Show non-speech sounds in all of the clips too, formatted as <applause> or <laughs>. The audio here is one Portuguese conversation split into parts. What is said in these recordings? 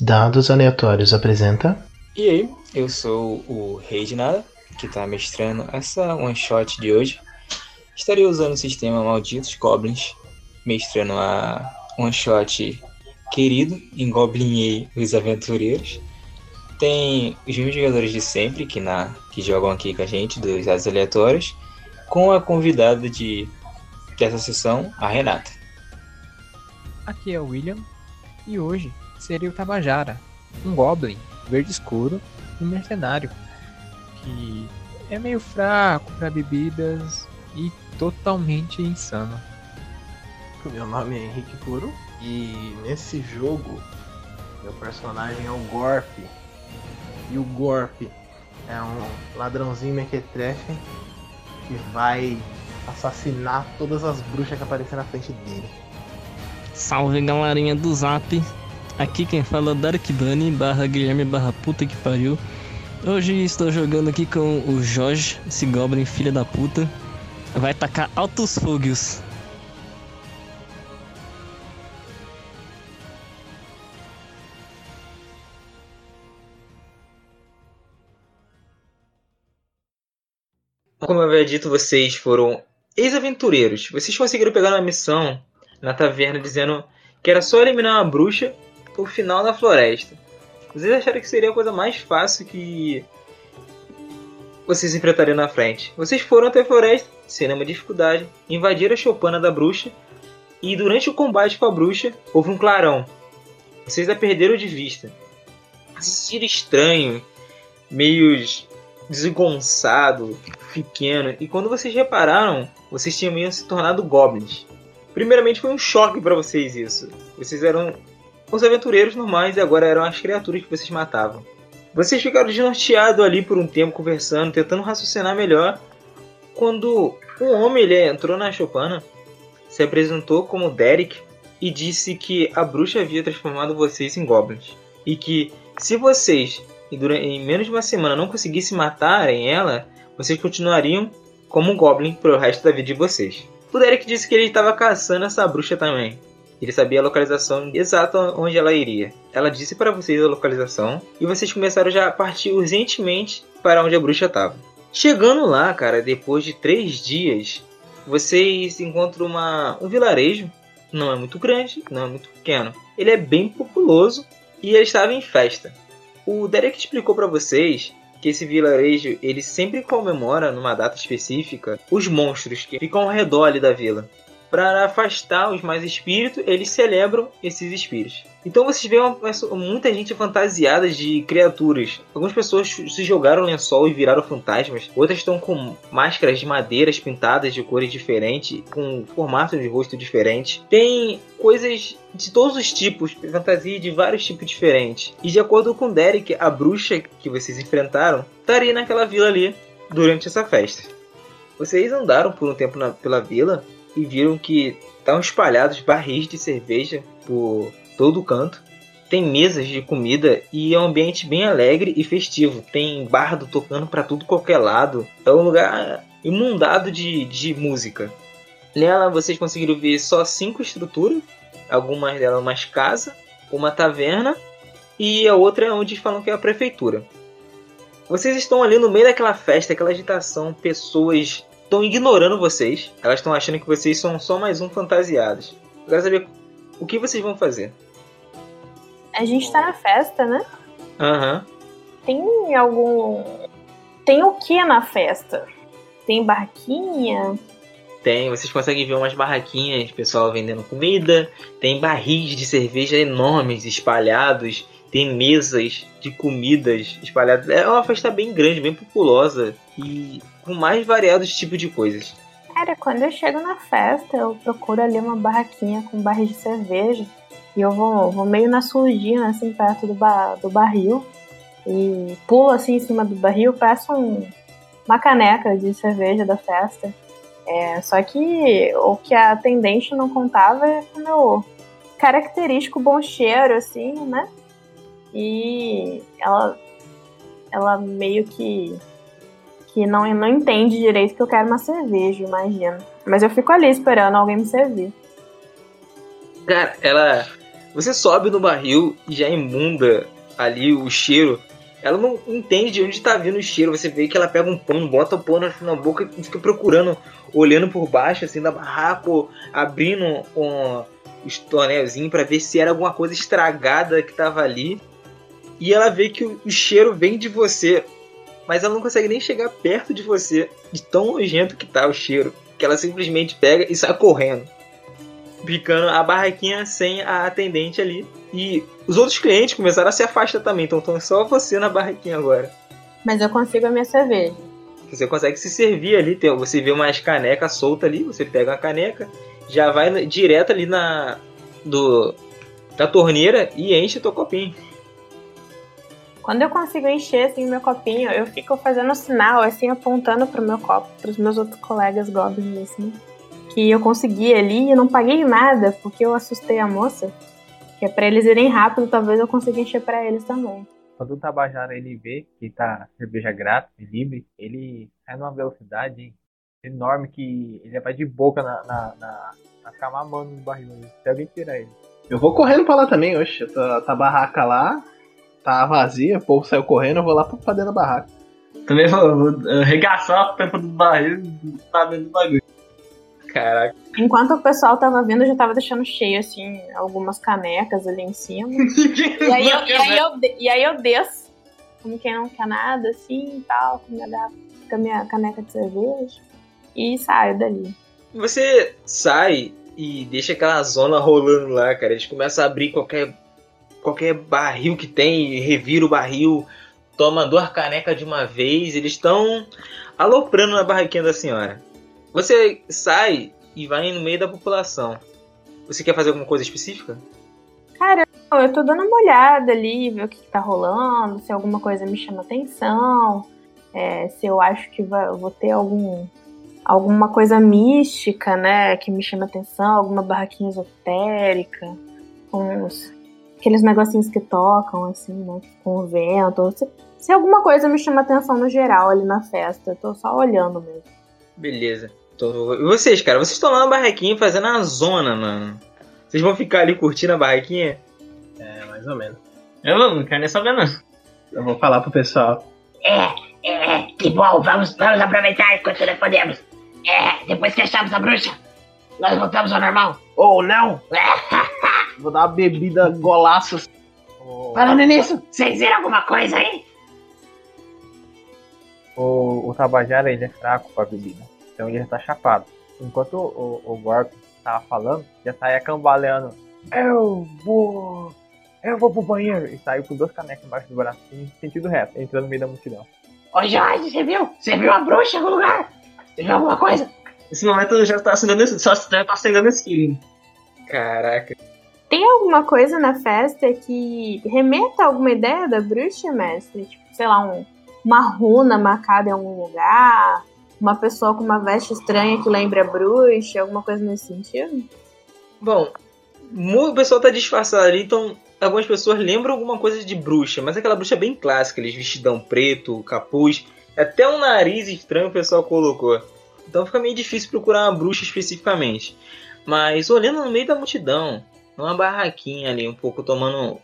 Dados Aleatórios apresenta. E aí, eu sou o Rei de Nada, que está mestrando essa one shot de hoje. Estarei usando o sistema Malditos Goblins, mestrando a one shot querido, engoblinhei os aventureiros. Tem os mesmos jogadores de sempre que, na, que jogam aqui com a gente, dos dados aleatórios, com a convidada de dessa sessão, a Renata. Aqui é o William e hoje seria o Tabajara, um Goblin verde escuro, um mercenário que é meio fraco para bebidas e totalmente insano. Meu nome é Henrique Puro e nesse jogo meu personagem é o Gorp. E o Gorp é um ladrãozinho mequetrefe que vai assassinar todas as bruxas que aparecem na frente dele. Salve galerinha do Zap! Aqui quem fala é Dark Bunny barra Guilherme barra puta que pariu. Hoje estou jogando aqui com o Jorge, esse Goblin filha da puta. Vai tacar altos fogos. Como eu havia dito, vocês foram ex-aventureiros. Vocês conseguiram pegar uma missão na taverna dizendo que era só eliminar uma bruxa o final da floresta. Vocês acharam que seria a coisa mais fácil que vocês enfrentariam na frente. Vocês foram até a floresta, sem nenhuma dificuldade, invadiram a choupana da bruxa e durante o combate com a bruxa houve um clarão. Vocês a perderam de vista. Sentiram estranho, meio desengonçado, pequeno. E quando vocês repararam, vocês tinham se tornado goblins. Primeiramente foi um choque para vocês isso. Vocês eram os aventureiros normais e agora eram as criaturas que vocês matavam. Vocês ficaram desnorteados ali por um tempo conversando, tentando raciocinar melhor, quando um homem ele entrou na Chopana, se apresentou como Derek e disse que a bruxa havia transformado vocês em goblins. E que se vocês, em menos de uma semana, não conseguissem matarem ela, vocês continuariam como um goblin pro resto da vida de vocês. O Derek disse que ele estava caçando essa bruxa também. Ele sabia a localização exata onde ela iria. Ela disse para vocês a localização e vocês começaram já a partir urgentemente para onde a bruxa estava. Chegando lá, cara, depois de três dias, vocês encontram uma, um vilarejo. Não é muito grande, não é muito pequeno. Ele é bem populoso e ele estava em festa. O Derek explicou para vocês que esse vilarejo ele sempre comemora numa data específica os monstros que ficam ao redor ali da vila para afastar os mais espíritos, eles celebram esses espíritos. Então vocês veem muita gente fantasiada de criaturas. Algumas pessoas se jogaram lençol e viraram fantasmas. Outras estão com máscaras de madeiras pintadas de cores diferentes, com formato de rosto diferente. Tem coisas de todos os tipos, fantasia de vários tipos diferentes. E de acordo com Derek, a bruxa que vocês enfrentaram estaria naquela vila ali durante essa festa. Vocês andaram por um tempo na, pela vila e viram que estavam espalhados barris de cerveja por todo canto. Tem mesas de comida e é um ambiente bem alegre e festivo. Tem bardo tocando para tudo qualquer lado. É um lugar inundado de, de música. Nela vocês conseguiram ver só cinco estruturas, algumas delas uma casa, uma taverna e a outra é onde falam que é a prefeitura. Vocês estão ali no meio daquela festa, aquela agitação, pessoas estão ignorando vocês. Elas estão achando que vocês são só mais um fantasiados. Eu quero saber o que vocês vão fazer. A gente tá na festa, né? Aham. Uhum. Tem algum. Tem o que na festa? Tem barquinha? Tem, vocês conseguem ver umas barraquinhas, pessoal vendendo comida, tem barris de cerveja enormes espalhados, tem mesas de comidas espalhadas. É uma festa bem grande, bem populosa e com mais variados tipos de coisas. Cara, quando eu chego na festa, eu procuro ali uma barraquinha com barris de cerveja. E eu vou, vou meio na surdina, assim, perto do, ba do barril. E pulo assim em cima do barril, peço um, uma caneca de cerveja da festa. É, só que o que a atendente não contava é o meu característico bom cheiro, assim, né? E ela, ela meio que que não, não entende direito que eu quero uma cerveja, imagina. Mas eu fico ali esperando alguém me servir. Cara, ela Você sobe no barril e já imunda ali o cheiro. Ela não entende de onde tá vindo o cheiro. Você vê que ela pega um pano, bota o pano na boca e fica procurando, olhando por baixo assim da barraca, abrindo um, os tonelzinhos para ver se era alguma coisa estragada que tava ali. E ela vê que o, o cheiro vem de você, mas ela não consegue nem chegar perto de você, de tão nojento que tá o cheiro. Que ela simplesmente pega e sai correndo picando a barraquinha sem a atendente ali. E os outros clientes começaram a se afastar também, então estão só você na barraquinha agora. Mas eu consigo a minha cerveja. Você consegue se servir ali, tem, você vê umas canecas soltas ali, você pega uma caneca, já vai direto ali na do da torneira e enche teu copinho. Quando eu consigo encher assim meu copinho, eu fico fazendo sinal assim apontando pro meu copo, pros meus outros colegas goblins assim que eu consegui ali e não paguei nada, porque eu assustei a moça. Que é pra eles irem rápido, talvez eu consiga encher pra eles também. Quando o Tabajara ele vê que tá cerveja grátis, livre, ele sai numa velocidade enorme que ele vai de boca na, na, na, na ficar mamando no barril. Se alguém tirar ele. Eu vou correndo pra lá também, oxe. Tá, tá barraca lá, tá vazia, o povo saiu correndo, eu vou lá pra dentro da barraca. Também vou, vou arregaçar a tampa do barril tá dentro do bagulho. Caraca. Enquanto o pessoal tava vindo, eu já tava deixando cheio, assim, algumas canecas ali em cima. <laughs> e, aí eu, e, aí eu, e aí eu desço, como quem não quer nada, assim, e tal, com, minha, com a minha caneca de cerveja, e saio dali. Você sai e deixa aquela zona rolando lá, cara. Eles começam a abrir qualquer, qualquer barril que tem, revira o barril, toma duas canecas de uma vez. Eles estão aloprando na barraquinha da senhora. Você sai e vai no meio da população. Você quer fazer alguma coisa específica? Cara, eu tô dando uma olhada ali, ver o que, que tá rolando, se alguma coisa me chama atenção, é, se eu acho que vai, vou ter algum alguma coisa mística, né, que me chama atenção, alguma barraquinha esotérica, os, aqueles negocinhos que tocam, assim, né, com o vento, se, se alguma coisa me chama atenção no geral ali na festa, eu tô só olhando mesmo. Beleza. Tô... E vocês, cara? Vocês estão lá na barraquinha fazendo a zona, mano. Vocês vão ficar ali curtindo a barraquinha? É, mais ou menos. Eu não quero nem saber, não. Eu vou falar pro pessoal. É, é, que bom, vamos, vamos aproveitar enquanto nós podemos. É, depois que achamos a bruxa, nós voltamos ao normal. Ou não! <laughs> vou dar uma bebida golaço. Oh. Falando nisso, vocês viram alguma coisa aí? O, o Tabajara ele é fraco pra bebida. Então ele já tá chapado. Enquanto o, o, o Gorp tava falando, já saía cambaleando. Eu vou. Eu vou pro banheiro. E saiu com duas canecas embaixo do braço, em sentido reto, entrando no meio da multidão. Ô Jorge, você viu? Você viu a bruxa em algum lugar? Você viu alguma coisa? Nesse momento já tá acendendo esse. Só tá acendendo esse Caraca. Tem alguma coisa na festa que remeta a alguma ideia da bruxa, mestre? Tipo, sei lá, um, uma runa marcada em algum lugar? uma pessoa com uma veste estranha que lembra bruxa, alguma coisa nesse sentido? Bom, o pessoal tá disfarçado ali, então algumas pessoas lembram alguma coisa de bruxa, mas aquela bruxa bem clássica, eles vestidão preto, capuz, até um nariz estranho o pessoal colocou. Então fica meio difícil procurar uma bruxa especificamente. Mas olhando no meio da multidão, numa barraquinha ali, um pouco tomando,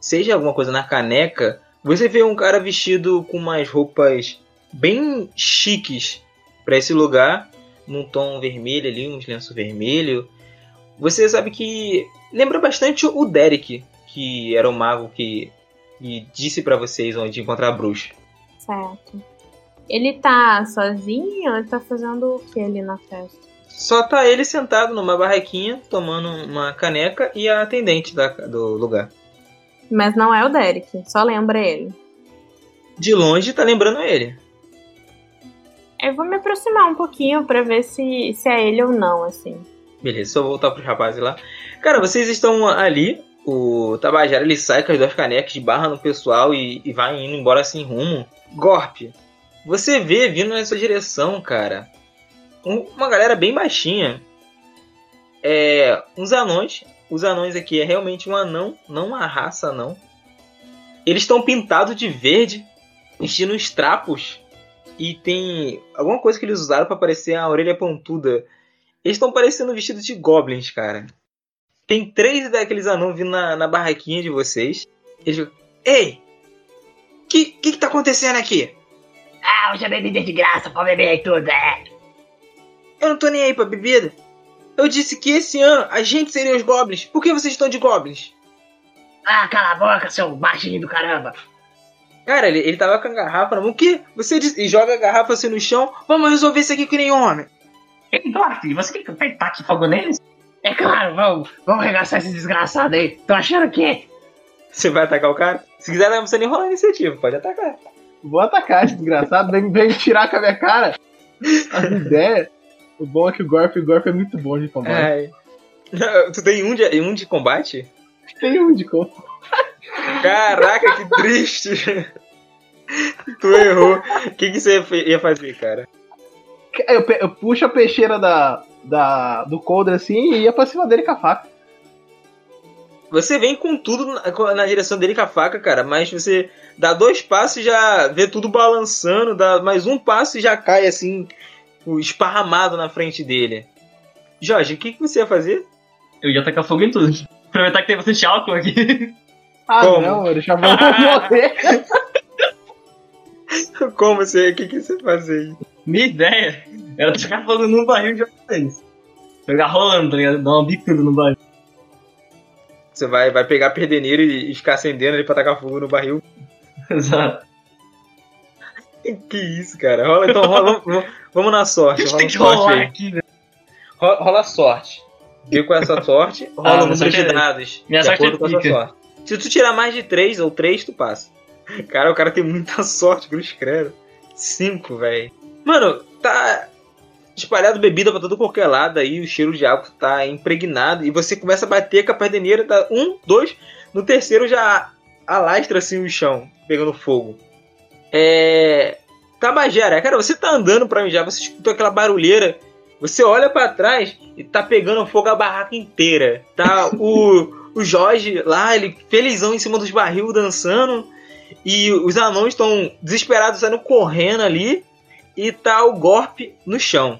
seja alguma coisa na caneca, você vê um cara vestido com umas roupas bem chiques para esse lugar, num tom vermelho ali, uns lenços vermelho. Você sabe que lembra bastante o Derek, que era o mago que, que disse para vocês onde encontrar a bruxa. Certo. Ele tá sozinho ele tá fazendo o que ali na festa? Só tá ele sentado numa barraquinha, tomando uma caneca e a atendente da, do lugar. Mas não é o Derek, só lembra ele. De longe tá lembrando ele. Eu vou me aproximar um pouquinho para ver se, se é ele ou não, assim. Beleza, só voltar pros rapazes lá. Cara, vocês estão ali. O Tabajara ele sai com as duas canecas de barra no pessoal e, e vai indo embora sem rumo. Gorp, você vê vindo nessa direção, cara, um, uma galera bem baixinha. É, uns anões. Os anões aqui é realmente um anão, não uma raça, não. Eles estão pintados de verde, vestindo os trapos e tem alguma coisa que eles usaram para parecer a orelha pontuda. Eles estão parecendo vestidos de goblins, cara. tem três daqueles anãos vindo na, na barraquinha de vocês. Eles Ei! O que, que que tá acontecendo aqui? Ah, hoje é bebida de graça, pode beber aí tudo, é. Eu não tô nem aí pra bebida. Eu disse que esse ano a gente seria os goblins. Por que vocês estão de goblins? Ah, cala a boca, seu baixinho do caramba. Cara, ele, ele tava com a garrafa na mão. O quê? Você disse, e joga a garrafa assim no chão. Vamos resolver isso aqui que nem homem. Eduardo, você quer que eu pegue taque fogo neles? É claro, vamos, vamos arregaçar esses desgraçados aí. Tô achando que. Você vai atacar o cara? Se quiser, não precisa nem rolar a iniciativa. Pode atacar. Vou atacar esse desgraçado, vem, vem tirar com a minha cara. As ideias. O bom é que o Gorf, o Gorf é muito bom de combate. Ai. <laughs> Tu tem um de, um de combate? Tem um de como. Caraca, que triste. tu errou. O que, que você ia fazer, cara? Eu, eu puxo a peixeira da, da, do coldre assim e ia pra cima dele com a faca. Você vem com tudo na, na direção dele com a faca, cara, mas você dá dois passos e já vê tudo balançando, dá mais um passo e já cai assim, esparramado na frente dele. Jorge, o que, que você ia fazer? Eu ia tacar fogo em tudo. <laughs> Aproveitar que tem bastante álcool aqui. Ah, Como? não, mano, já vou morrer. <laughs> Como você. O que, que você ia fazer? Minha ideia era tacar fogo num barril e jogar eles. Jogar rolando, tá ligado? Dar uma bicuda no barril. Você vai, vai pegar a perdeneira e, e ficar acendendo ele pra tacar fogo no barril? <laughs> Exato. Que isso, cara? Rola, então rola, vamos, vamos na A sorte. gente Rola tem que sorte rolar aí. aqui, velho. Rola, rola sorte. Vê qual é a sua sorte, <laughs> rola Ah, o número de é- dados. minha de sorte acordo é com a sua pica. sorte. Se tu tirar mais de 3 ou 3, tu passa. Cara, o cara tem muita <laughs> sorte, cruz credo. 5, velho. Mano, tá espalhado bebida pra todo qualquer lado aí, o cheiro de álcool tá impregnado e você começa a bater com a perdeneira, dá um, dois, no terceiro já alastra assim o chão, pegando fogo. É. Tabajara, cara, você tá andando pra mijar, você escutou aquela barulheira, você olha pra trás e tá pegando fogo a barraca inteira. Tá o, <laughs> o Jorge lá, ele felizão em cima dos barril dançando. E os anões estão desesperados saindo correndo ali. E tá o golpe no chão.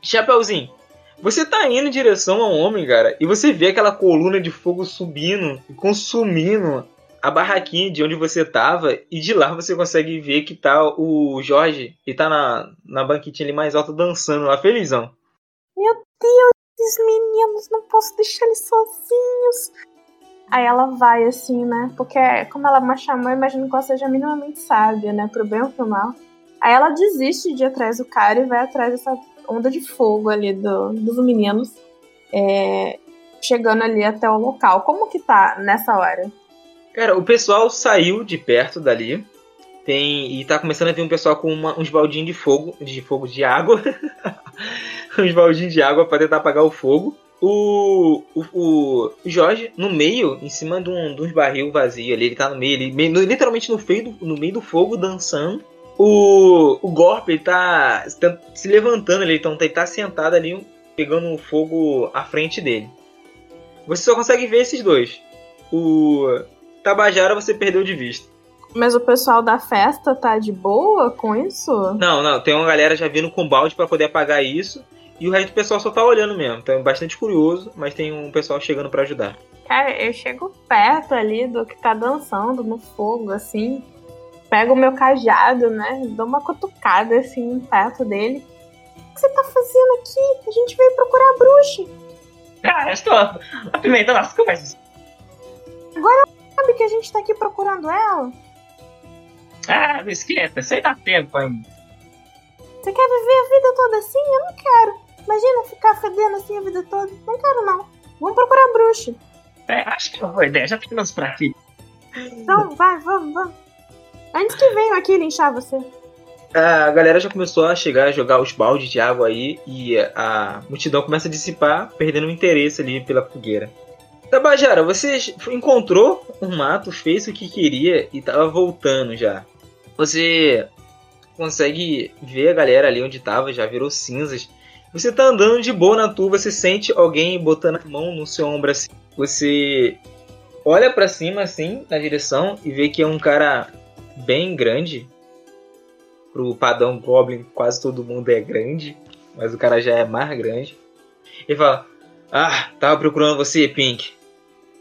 Chapeuzinho, você tá indo em direção ao homem, cara, e você vê aquela coluna de fogo subindo e consumindo a barraquinha de onde você tava, e de lá você consegue ver que tá o Jorge, e tá na, na banquetinha ali mais alta dançando lá, felizão. Meu Deus, esses meninos, não posso deixar eles sozinhos. Aí ela vai assim, né? Porque como ela é uma xamã, eu imagino que ela seja minimamente sábia, né? Pro bem ou pro mal. Aí ela desiste de ir atrás do cara e vai atrás dessa onda de fogo ali do, dos meninos. é, chegando ali até o local. Como que tá nessa hora? Cara, o pessoal saiu de perto dali. Tem. E tá começando a vir um pessoal com uma- uns baldinhos de fogo. De fogo de água. <laughs> uns baldinhos de água pra tentar apagar o fogo. O, o, o Jorge, no meio, em cima de, um, de uns barril vazio ali, ele tá no meio, ele, literalmente no, meio do, no meio do fogo, dançando. O, o Gorp, ele tá se levantando ali, então ele tá sentado ali, pegando o fogo à frente dele. Você só consegue ver esses dois. O Tabajara você perdeu de vista. Mas o pessoal da festa tá de boa com isso? Não, não, tem uma galera já vindo com balde pra poder apagar isso. E o resto do pessoal só tá olhando mesmo. Então é bastante curioso, mas tem um pessoal chegando pra ajudar. Cara, eu chego perto ali do que tá dançando no fogo, assim. Pego o meu cajado, né? Dou uma cutucada assim perto dele. O que você tá fazendo aqui? A gente veio procurar a bruxa. Ah, eu estou apimentando as coisas. Sabe que a gente tá aqui procurando ela? Ah, não esquenta, isso aí dá tempo ainda. Você quer viver a vida toda assim? Eu não quero. Imagina ficar fedendo assim a vida toda. Não quero, não. Vamos procurar a bruxa. É, acho que é uma boa ideia, já ficamos por aqui. Então, vai, vamos, vamos. Antes que venham aqui linchar você. A galera já começou a chegar a jogar os baldes de água aí. E a multidão começa a dissipar, perdendo o interesse ali pela fogueira. Tabajara, você encontrou um mato, fez o que queria e tava voltando já. Você consegue ver a galera ali onde tava, já virou cinzas. Você tá andando de boa na tua, você sente alguém botando a mão no seu ombro assim. Você olha pra cima assim, na direção, e vê que é um cara bem grande. Pro padrão Goblin, quase todo mundo é grande, mas o cara já é mais grande. Ele fala: Ah, tava procurando você, Pink.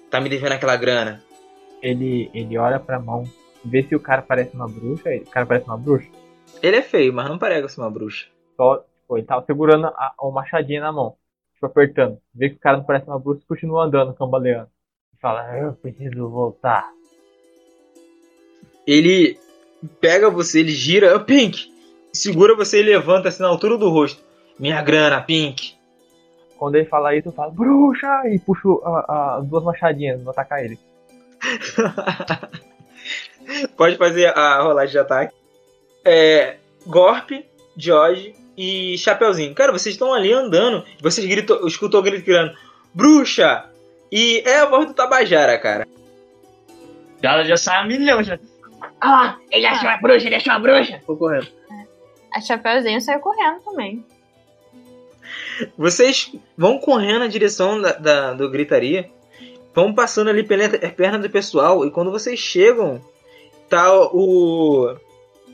Tá me devendo aquela grana. Ele, ele olha pra mão, vê se o cara parece uma bruxa. ele- O cara parece uma bruxa. Ele é feio, mas não parece uma bruxa. Só, tipo, ele tava segurando a, o machadinho na mão. Tipo, apertando. Vê que o cara não parece uma bruxa e continua andando, cambaleando. E fala, eu preciso voltar. Ele pega você, ele gira, "Ô, Pink, segura você e levanta assim na altura do rosto. Minha grana, Pink. Quando ele fala isso, eu falo, bruxa! E puxo a- as duas machadinhas, vou atacar ele. <laughs> Pode fazer a rolagem de ataque. É, Gorp, George e Chapeuzinho. Cara, vocês estão ali andando. Vocês gritou, escutou o grito gritando: Bruxa! E é a voz do Tabajara, cara. Já, já sai a milhão já. Ó, ele achou a bruxa, ele achou a bruxa. Tô correndo. A Chapeuzinho saiu correndo também. Vocês vão correndo na direção da, da- do gritaria. Vão passando ali pela perna do pessoal. E quando vocês chegam, tá o,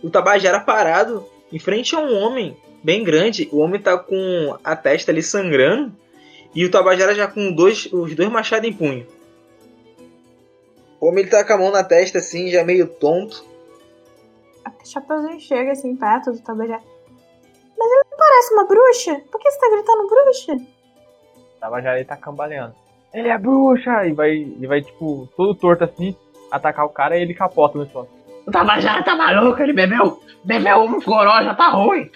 o Tabajara parado em frente a um homem bem grande. O homem tá com a testa ali sangrando. E o Tabajara já com dois, os dois machados em punho. O homem ele tá com a mão na testa assim, já meio tonto. A Chapeuzinho chega assim perto do Tabajara. Mas ele não parece uma bruxa? Por que você tá gritando bruxa? Ele tá cambaleando. Ele é bruxa! E vai, e vai, tipo, todo torto assim, atacar o cara e ele capota no chão. O Tabajara tá maluco, ele bebeu, bebeu um goró, já tá ruim.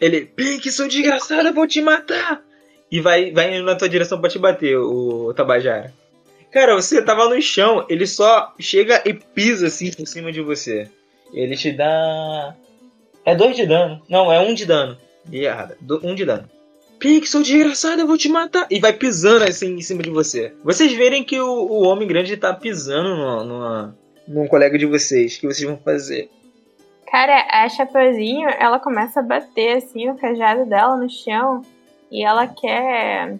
Ele, Pink, seu desgraçado, eu vou te matar! E vai, vai indo na tua direção pra te bater, o Tabajara. Cara, você tava no chão, ele só chega e pisa assim por cima de você. Ele te dá. É dois de dano. Não, é um de dano. E errada. Um de dano. Seu desgraçado, eu vou te matar. E vai pisando assim em cima de você. Vocês verem que o, o homem grande tá pisando no, no, num colega de vocês. O que vocês vão fazer? Cara, a Chapeuzinho, ela começa a bater assim o cajado dela no chão e ela quer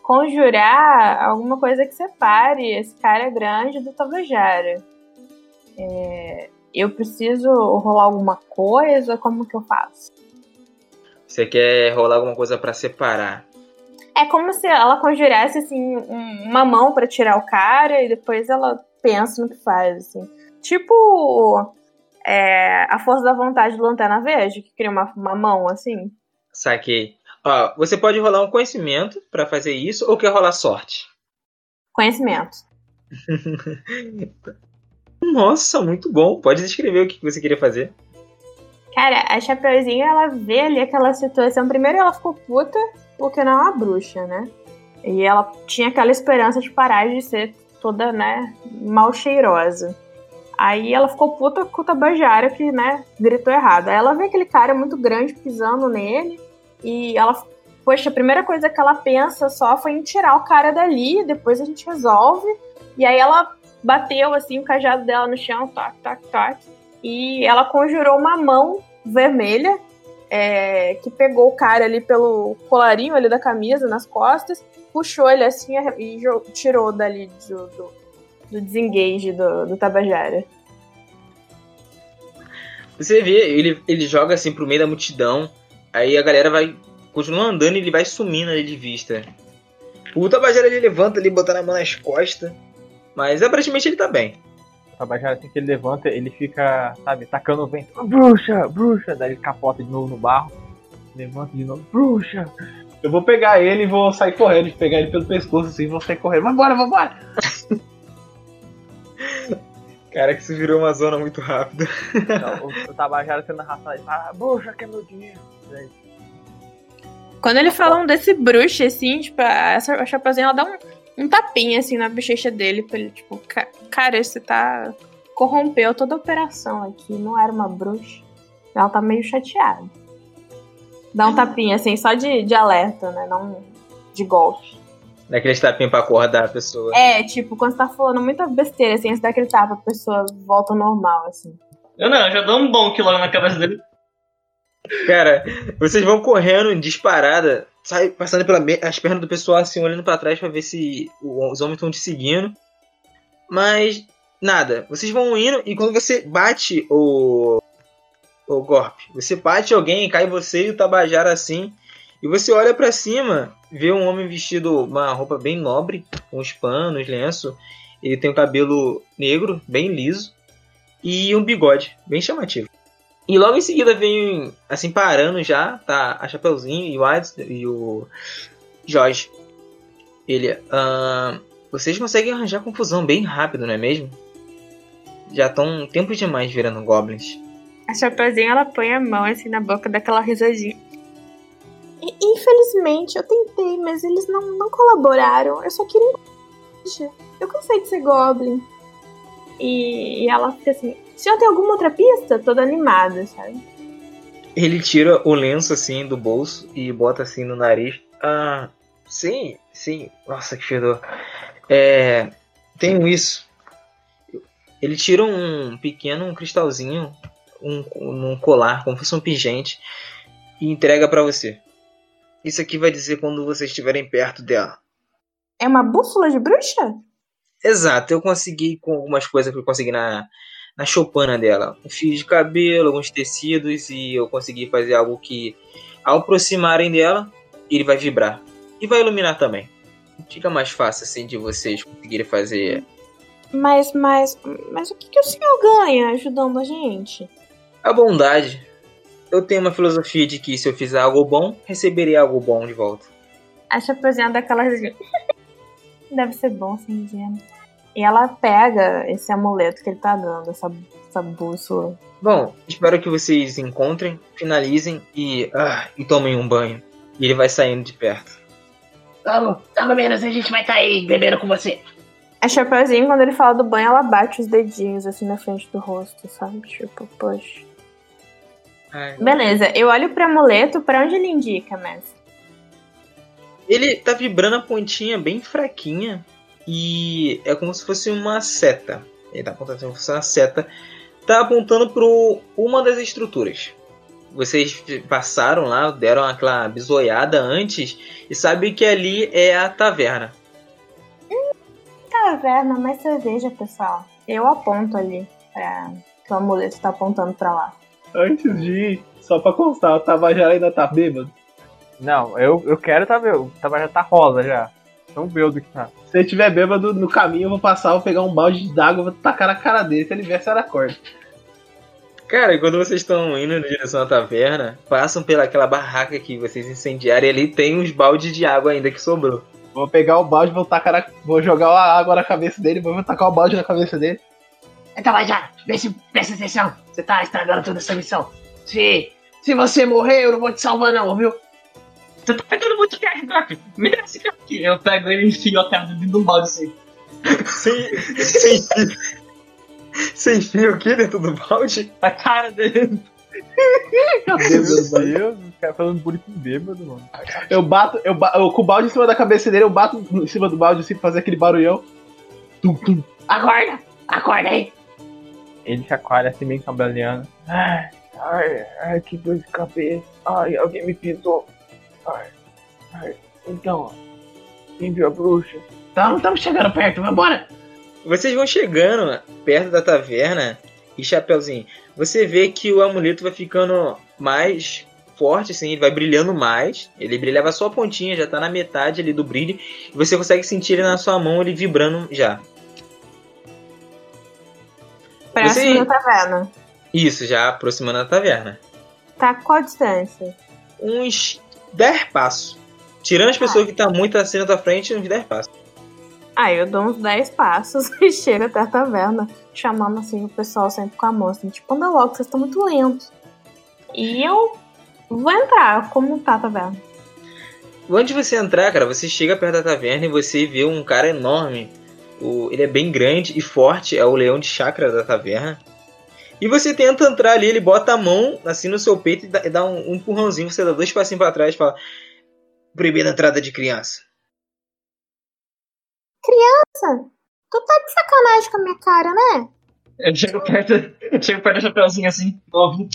conjurar alguma coisa que separe esse cara grande do Tabajara. É, eu preciso rolar alguma coisa? Como que eu faço? Você quer rolar alguma coisa pra separar? É como se ela conjurasse assim um- uma mão pra tirar o cara e depois ela pensa no que faz, assim. Tipo é, a força da vontade do Lanterna Verde, que cria uma, uma mão assim. Saquei. Ó, você pode rolar um conhecimento pra fazer isso ou quer rolar sorte? Conhecimento. <laughs> Nossa, muito bom. Pode descrever o que você queria fazer. Cara, a Chapeuzinho, ela vê ali aquela situação. Primeiro ela ficou puta, porque não é uma bruxa, né? E ela tinha aquela esperança de parar de ser toda, né, mal cheirosa. Aí ela ficou puta com o Tabajara, que, né, gritou errado. Aí ela vê aquele cara muito grande pisando nele. E ela, poxa, a primeira coisa que ela pensa só foi em tirar o cara dali, depois a gente resolve. E aí ela bateu, assim, o cajado dela no chão, toque, toque, toque. E ela conjurou uma mão vermelha é, que pegou o cara ali pelo colarinho ali da camisa, nas costas, puxou ele assim e tirou dali do, do, do desengage do, do Tabajara. Você vê, ele, ele joga assim pro meio da multidão. Aí a galera vai. Continua andando e ele vai sumindo ali de vista. O Tabajara ele levanta ali, botando a mão nas costas. Mas aparentemente ele tá bem. O Tabajara, assim que ele levanta, ele fica, sabe, tacando o vento. Bruxa, bruxa! Daí ele capota de novo no barro. Levanta de novo, bruxa! Eu vou pegar ele e vou sair correndo, pegar ele pelo pescoço assim, vou sair correndo. Vambora, vambora! <laughs> Cara, que isso virou uma zona muito rápida. Então, o, o Tabajara sendo arrastado, ele fala, "Ah, bruxa, quer meu dinheiro. Quando ele fala um desse bruxo, assim, tipo, a, a Chapazinha, ela dá um, um tapinha, assim, na bochecha dele, pra ele, tipo, "Ca- cara, você tá... corrompeu toda a operação aqui, não era uma bruxa. Ela tá meio chateada. Dá um tapinha, assim, só de, de alerta, né, não de golpe. Daquele tapinha pra acordar a pessoa. É, tipo, quando você tá falando muita besteira, assim, você dá aquele tapa, a pessoa volta ao normal, assim. Eu não, eu já dou um bom logo na cabeça dele. Cara, vocês vão correndo em disparada, sai passando pelas pernas do pessoal assim, olhando pra trás pra ver se os homens estão te seguindo. Mas nada, vocês vão indo e quando você bate o o golpe, você bate alguém, cai você e o Tabajara assim, E você olha pra cima, vê um homem vestido uma roupa bem nobre, com os panos, lenço. Ele tem o cabelo negro, bem liso, e um bigode, bem chamativo. E logo em seguida vem, assim, parando já, tá a Chapeuzinho e o Ads e o Jorge. Ele, ah, vocês conseguem arranjar confusão bem rápido, não é mesmo? Já estão tempo demais virando goblins. A Chapeuzinho, ela põe a mão assim na boca daquela risadinha. Infelizmente, eu tentei, mas eles não, não colaboraram. Eu só queria. Eu cansei de ser Goblin. E, e ela fica assim: se eu tenho alguma outra pista? Toda animada, sabe? Ele tira o lenço assim do bolso e bota assim no nariz. Ah, sim, sim. Nossa, que fedor. É, tenho isso. Ele tira um pequeno cristalzinho, um, um colar, como se fosse um pingente, e entrega pra você. Isso aqui vai dizer quando vocês estiverem perto dela. É uma bússola de bruxa? Exato, eu consegui com algumas coisas que eu consegui na, na choupana dela. Um fio de cabelo, alguns tecidos e eu consegui fazer algo que, ao aproximarem dela, ele vai vibrar. E vai iluminar também. Fica mais fácil assim de vocês conseguirem fazer Mas, mas, mas o que, que o senhor ganha ajudando a gente? a bondade. Eu tenho uma filosofia de que se eu fizer algo bom, receberei algo bom de volta. A Chapeuzinho daquela risadinha. <laughs> Deve ser bom ser ingênuo. E ela pega esse amuleto que ele tá dando, essa, essa bússola. Bom, espero que vocês encontrem, finalizem e, ah, e tomem um banho. E ele vai saindo de perto. Logo, logo menos a gente vai estar aí bebendo com você. A Chapeuzinho, quando ele fala do banho, ela bate os dedinhos assim na frente do rosto, sabe? Tipo, poxa. Ai, Beleza, eu olho pro amuleto, pra onde ele indica, mestre? Ele tá vibrando a pontinha bem fraquinha e é como se fosse uma seta. Ele tá apontando como se fosse uma seta. Tá apontando pro uma das estruturas. Vocês passaram lá, deram aquela bisoiada antes e sabem que ali é a taverna. Taverna, mais cerveja, pessoal. Eu aponto ali pra... que o amuleto tá apontando pra lá. Antes de ir, só pra constar, o Tabajara ainda tá bêbado. Não, eu, eu quero tá vendo. O Tabajara tá rosa já. Tão bêbado que tá. Se ele tiver bêbado no caminho, eu vou passar, vou pegar um balde d'água, vou tacar na cara dele. Se ele vier, sai da corda. Cara, quando vocês estão indo em direção à taverna, passam pelaquela barraca que vocês incendiaram e ali tem uns baldes de água ainda que sobrou. Vou pegar o balde, vou tacar na, vou jogar a água na cabeça dele, vou tacar o balde na cabeça dele. Então vai já, vê se presta atenção. Você tá estragando toda essa missão. Se, se você morrer, eu não vou te salvar não, viu? Você tá pegando muito ferro, Garp. Me dá esse aqui. Eu pego ele e enfio a terra dentro de um balde assim. Sem, sem fio. Sem fio aqui dentro do balde? A cara dele. Meu Deus, os caras falando bullying com bêbado, mano. Eu bato, eu, ba- eu com o balde em cima da cabeça dele, eu bato em cima do balde assim pra fazer aquele barulhão. Tum, tum. Acorda, acorda aí. Ele chacoalha assim, meio cambaleando. Ai, ai, ai, que dor de cabeça. Ai, alguém me pisou. Ai, ai. Então, quem viu a bruxa? Então, estamos chegando perto, vambora. Vocês vão chegando perto da taverna e Chapeuzinho, você vê que o amuleto vai ficando mais forte, assim, ele vai brilhando mais. Ele brilhava só a pontinha, já tá na metade ali do brilho. E você consegue sentir ele na sua mão, ele vibrando já. Próximo Você- da taverna. Isso, já aproximando da taverna. Tá qual a distância? Uns 10 passos. Tirando as pessoas que tá muito na tua frente, uns 10 passos. Ah, eu dou uns 10 passos <laughs> e chego até a taverna, chamando assim o pessoal sempre com a mão, assim, tipo, anda logo, vocês estão muito lentos. E eu vou entrar, como tá a taverna? Antes de você entrar, cara, você chega perto da taverna e você vê um cara enorme. O, ele é bem grande e forte, é o leão de chakra da taverna. E você tenta entrar ali, ele bota a mão assim no seu peito e dá, e dá um, um empurrãozinho, você dá dois passinhos pra trás e fala: Primeira entrada de criança. Criança, tu tá de sacanagem com a minha cara, né? Eu chego perto, eu chego perto do chapeuzinho assim, novo.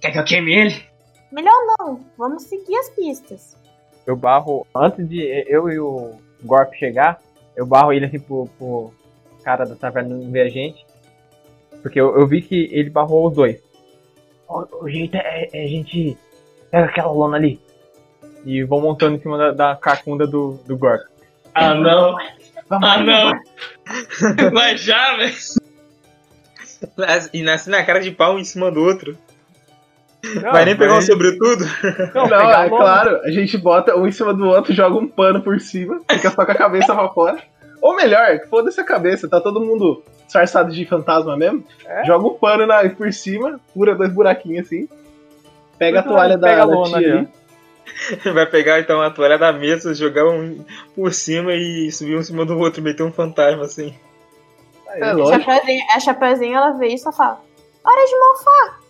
Quer que eu queime ele? Melhor não, vamos seguir as pistas. Eu barro, antes de eu e o Gorp chegar, eu barro ele assim pro, pro cara da taverna não ver a gente. Porque eu, eu vi que ele barrou os dois. O, o jeito é, é a gente pega aquela lona ali. E vou montando em cima da, da carcunda do, do Gorp. Ah, não. Vamos Ah, aí, não. Mas <laughs> <laughs> já, velho. E nasce na cara de pau um em cima do outro. Não, Vai nem pegar um sobretudo? Não, Não, é claro, a gente bota um em cima do outro, joga um pano por cima, fica só com a cabeça pra fora. Ou melhor, foda-se a cabeça, tá todo mundo disfarçado de fantasma mesmo. É? Joga o pano na, por cima, fura dois buraquinhos assim. Pega a Pega toalha da, a da lona tia ali. <laughs> Vai pegar então a toalha da mesa, jogar um por cima e subir um em cima do outro, meter um fantasma assim. É lógico. Chapeuzinho, a Chapeuzinho, ela vê isso e fala: Hora de mofar!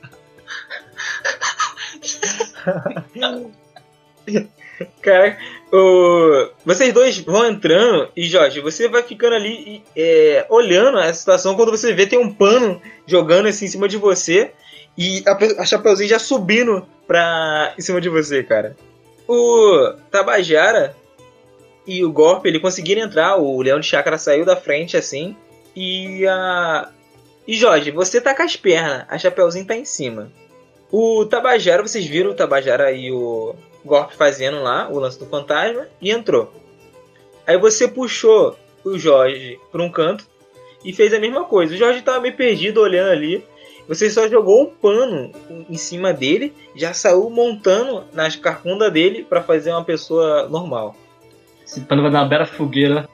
<laughs> <laughs> <laughs> Cara, o... vocês dois vão entrando e Jorge, você vai ficando ali é, olhando a situação quando você vê tem um pano jogando assim em cima de você e a, a Chapeuzinho já subindo pra, em cima de você, cara. O Tabajara e o Gorp, ele conseguiram entrar, o Leão de Chácara saiu da frente assim e a... E Jorge, você tá com as pernas, a Chapeuzinho tá em cima. O Tabajara, vocês viram o Tabajara e o Gorp fazendo lá o lance do fantasma e entrou. Aí você puxou o Jorge para um canto e fez a mesma coisa. O Jorge tava meio perdido olhando ali. Você só jogou um pano em cima dele, já saiu montando nas carcundas dele para fazer uma pessoa normal. Esse pano vai dar uma bela fogueira.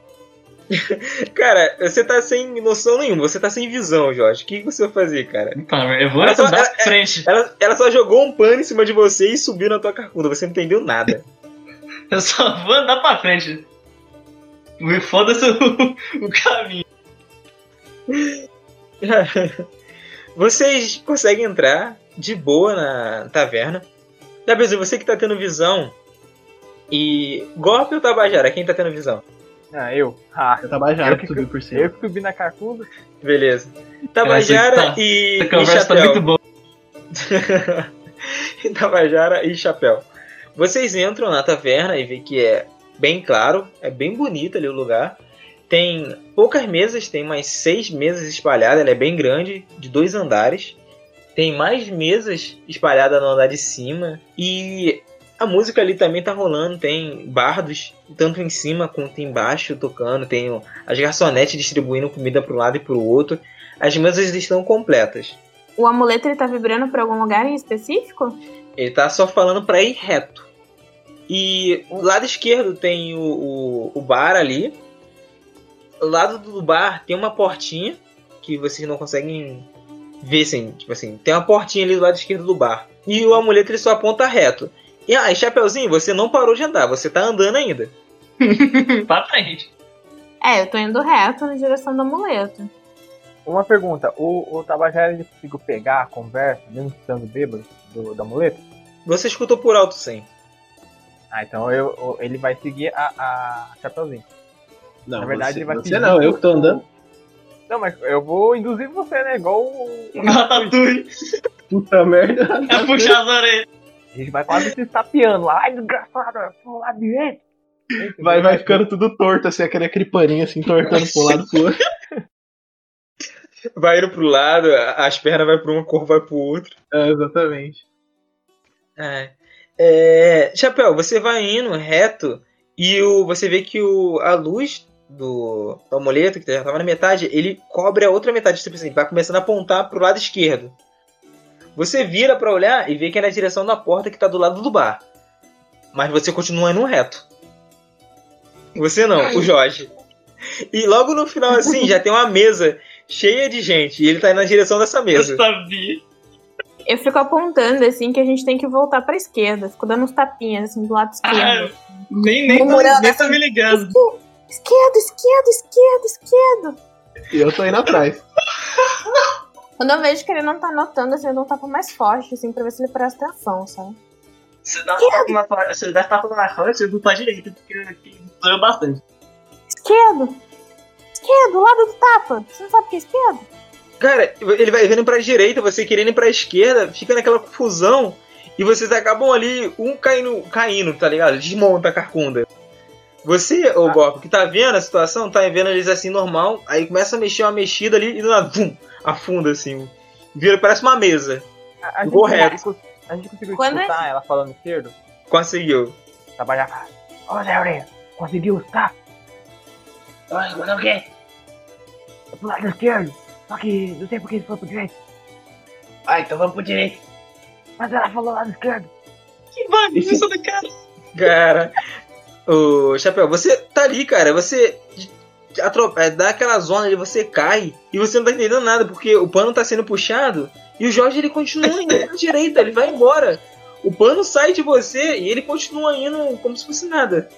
Cara, você tá sem noção nenhuma, você tá sem visão, Jorge. O que você vai fazer, cara? Então, eu vou Ela só- andar ela- pra frente. Ela, ela só jogou um pano em cima de você e subiu na tua carcunda, você não entendeu nada. <laughs> Eu só vou andar pra frente. Me foda-se o, o caminho. <laughs> Vocês conseguem entrar de boa na taverna. Gabriel, você que tá tendo visão. E. Golpe ou Tabajara? Quem tá tendo visão? Ah, eu. Ah, Eu Tabajara Eu que subiu por eu cima. que subi na carcunda. Beleza. Tabajara Essa- e, Essa e conversa tá Chapéu. muito boa. <laughs> Tabajara e Chapéu. Vocês entram na taverna e vê que é bem claro, é bem bonito ali o lugar. Tem poucas mesas, tem mais seis mesas espalhadas, ela é bem grande, de dois andares. Tem mais mesas espalhadas no andar de cima. E a música ali também tá rolando, tem bardos, tanto em cima quanto embaixo tocando, tem as garçonetes distribuindo comida pro lado e pro outro. As mesas estão completas. O amuleto ele tá vibrando por algum lugar em específico? Ele tá só falando pra ir reto. E o lado esquerdo tem o, o, o bar ali. O lado do bar tem uma portinha que vocês não conseguem ver, assim, tipo assim, tem uma portinha ali do lado esquerdo do bar. E o amuleto ele só aponta reto. E ah, e Chapeuzinho, você não parou de andar, você tá andando ainda. <laughs> pra frente. É, eu tô indo reto na direção do amuleto. Uma pergunta, o, o Tabajara ele conseguiu pegar a conversa, mesmo estando bêbado, do, do amuleto? Você escutou por alto sim. Ah, então eu, eu- ele vai seguir a, a Chapeuzinho. Não, Na verdade, você, ele vai você seguir não, eu que tô andando. Não, mas eu vou induzir você, né? Igual o. <laughs> Ratatouille. Puta merda. É puxar as orelhas. A gente vai quase se estapeando lá. Ai, desgraçado, vou lá direito. Vai, vai ficando tudo torto, assim, aquele, aquele paninho assim, tortando pro lado pro outro. <laughs> Vai indo pro lado, as pernas vai pra um, o corpo vai pro outro. É, exatamente. É. É, Chapéu, você vai indo reto e o, você vê que o, a luz do, do amuleto, que já estava na metade, ele cobre a outra metade. Tipo assim, vai começando a apontar pro lado esquerdo. Você vira pra olhar e vê que é na direção da porta que tá do lado do bar. Mas você continua indo reto. Você não, o Jorge. E logo no final, assim, já tem uma mesa cheia de gente. E ele tá indo na direção dessa Eu mesa. sabia. Eu fico apontando, assim, que a gente tem que voltar pra esquerda. Fico dando uns tapinhas, assim, do lado Ah, esquerdo. nem, nem, nem tá assim. me ligando. Esquerdo, esquerdo, esquerdo, esquerdo. E eu tô indo atrás. <laughs> Quando eu vejo que ele não tá notando, assim, eu dou um tapa mais forte, assim, pra ver se ele presta atenção, sabe? Você dá tapa na você dá tapa na frente, você não pra direita, porque doeu bastante. Esquerdo! Esquerdo, lado do tapa! Você não sabe o que é esquerdo? Cara, ele vai vindo pra direita, você querendo ir pra esquerda, fica naquela confusão e vocês acabam ali, um caindo, caindo tá ligado? Desmonta a carcunda. Você, ô Ah. Goku, que tá vendo a situação, tá vendo eles assim normal, aí começa a mexer uma mexida ali e do nada, vum, afunda assim. Vira, parece uma mesa. A, a, gente, Correto. cons- A gente conseguiu Quando é- escutar ela falando esquerdo? Conseguiu. Trabalhar. Ô, Zé Orelha, conseguiu escutar? Oi, mandou o quê? É pro lado esquerdo. Só que não sei por que ele foi pro direito. Ah, então vamos pro direito. Mas ela falou lado esquerdo. Que bagunça do cara. Cara, o Chapéu, você tá ali, cara. Você atro- é, dá aquela zona ali, você cai e você não tá entendendo nada porque o pano tá sendo puxado e o Jorge ele continua indo pra <laughs> direita, ele vai embora. O pano sai de você e ele continua indo como se fosse nada.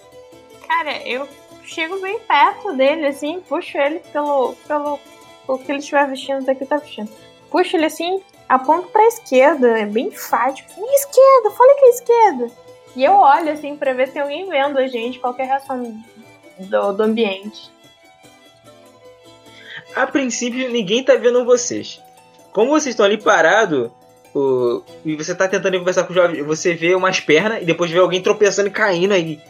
Cara, eu chego bem perto dele, assim, puxo ele pelo. pelo. o que ele estiver vestindo, daqui tá vestindo. Puxo ele assim, aponto pra esquerda, é bem enfático. Assim, esquerda, fala que é esquerda. E eu olho assim pra ver se tem alguém vendo a gente, qualquer reação do, do ambiente. A princípio, ninguém tá vendo vocês. Como vocês estão ali parados, o- e você tá tentando conversar com o jovem, você vê umas pernas e depois vê alguém tropeçando e caindo aí.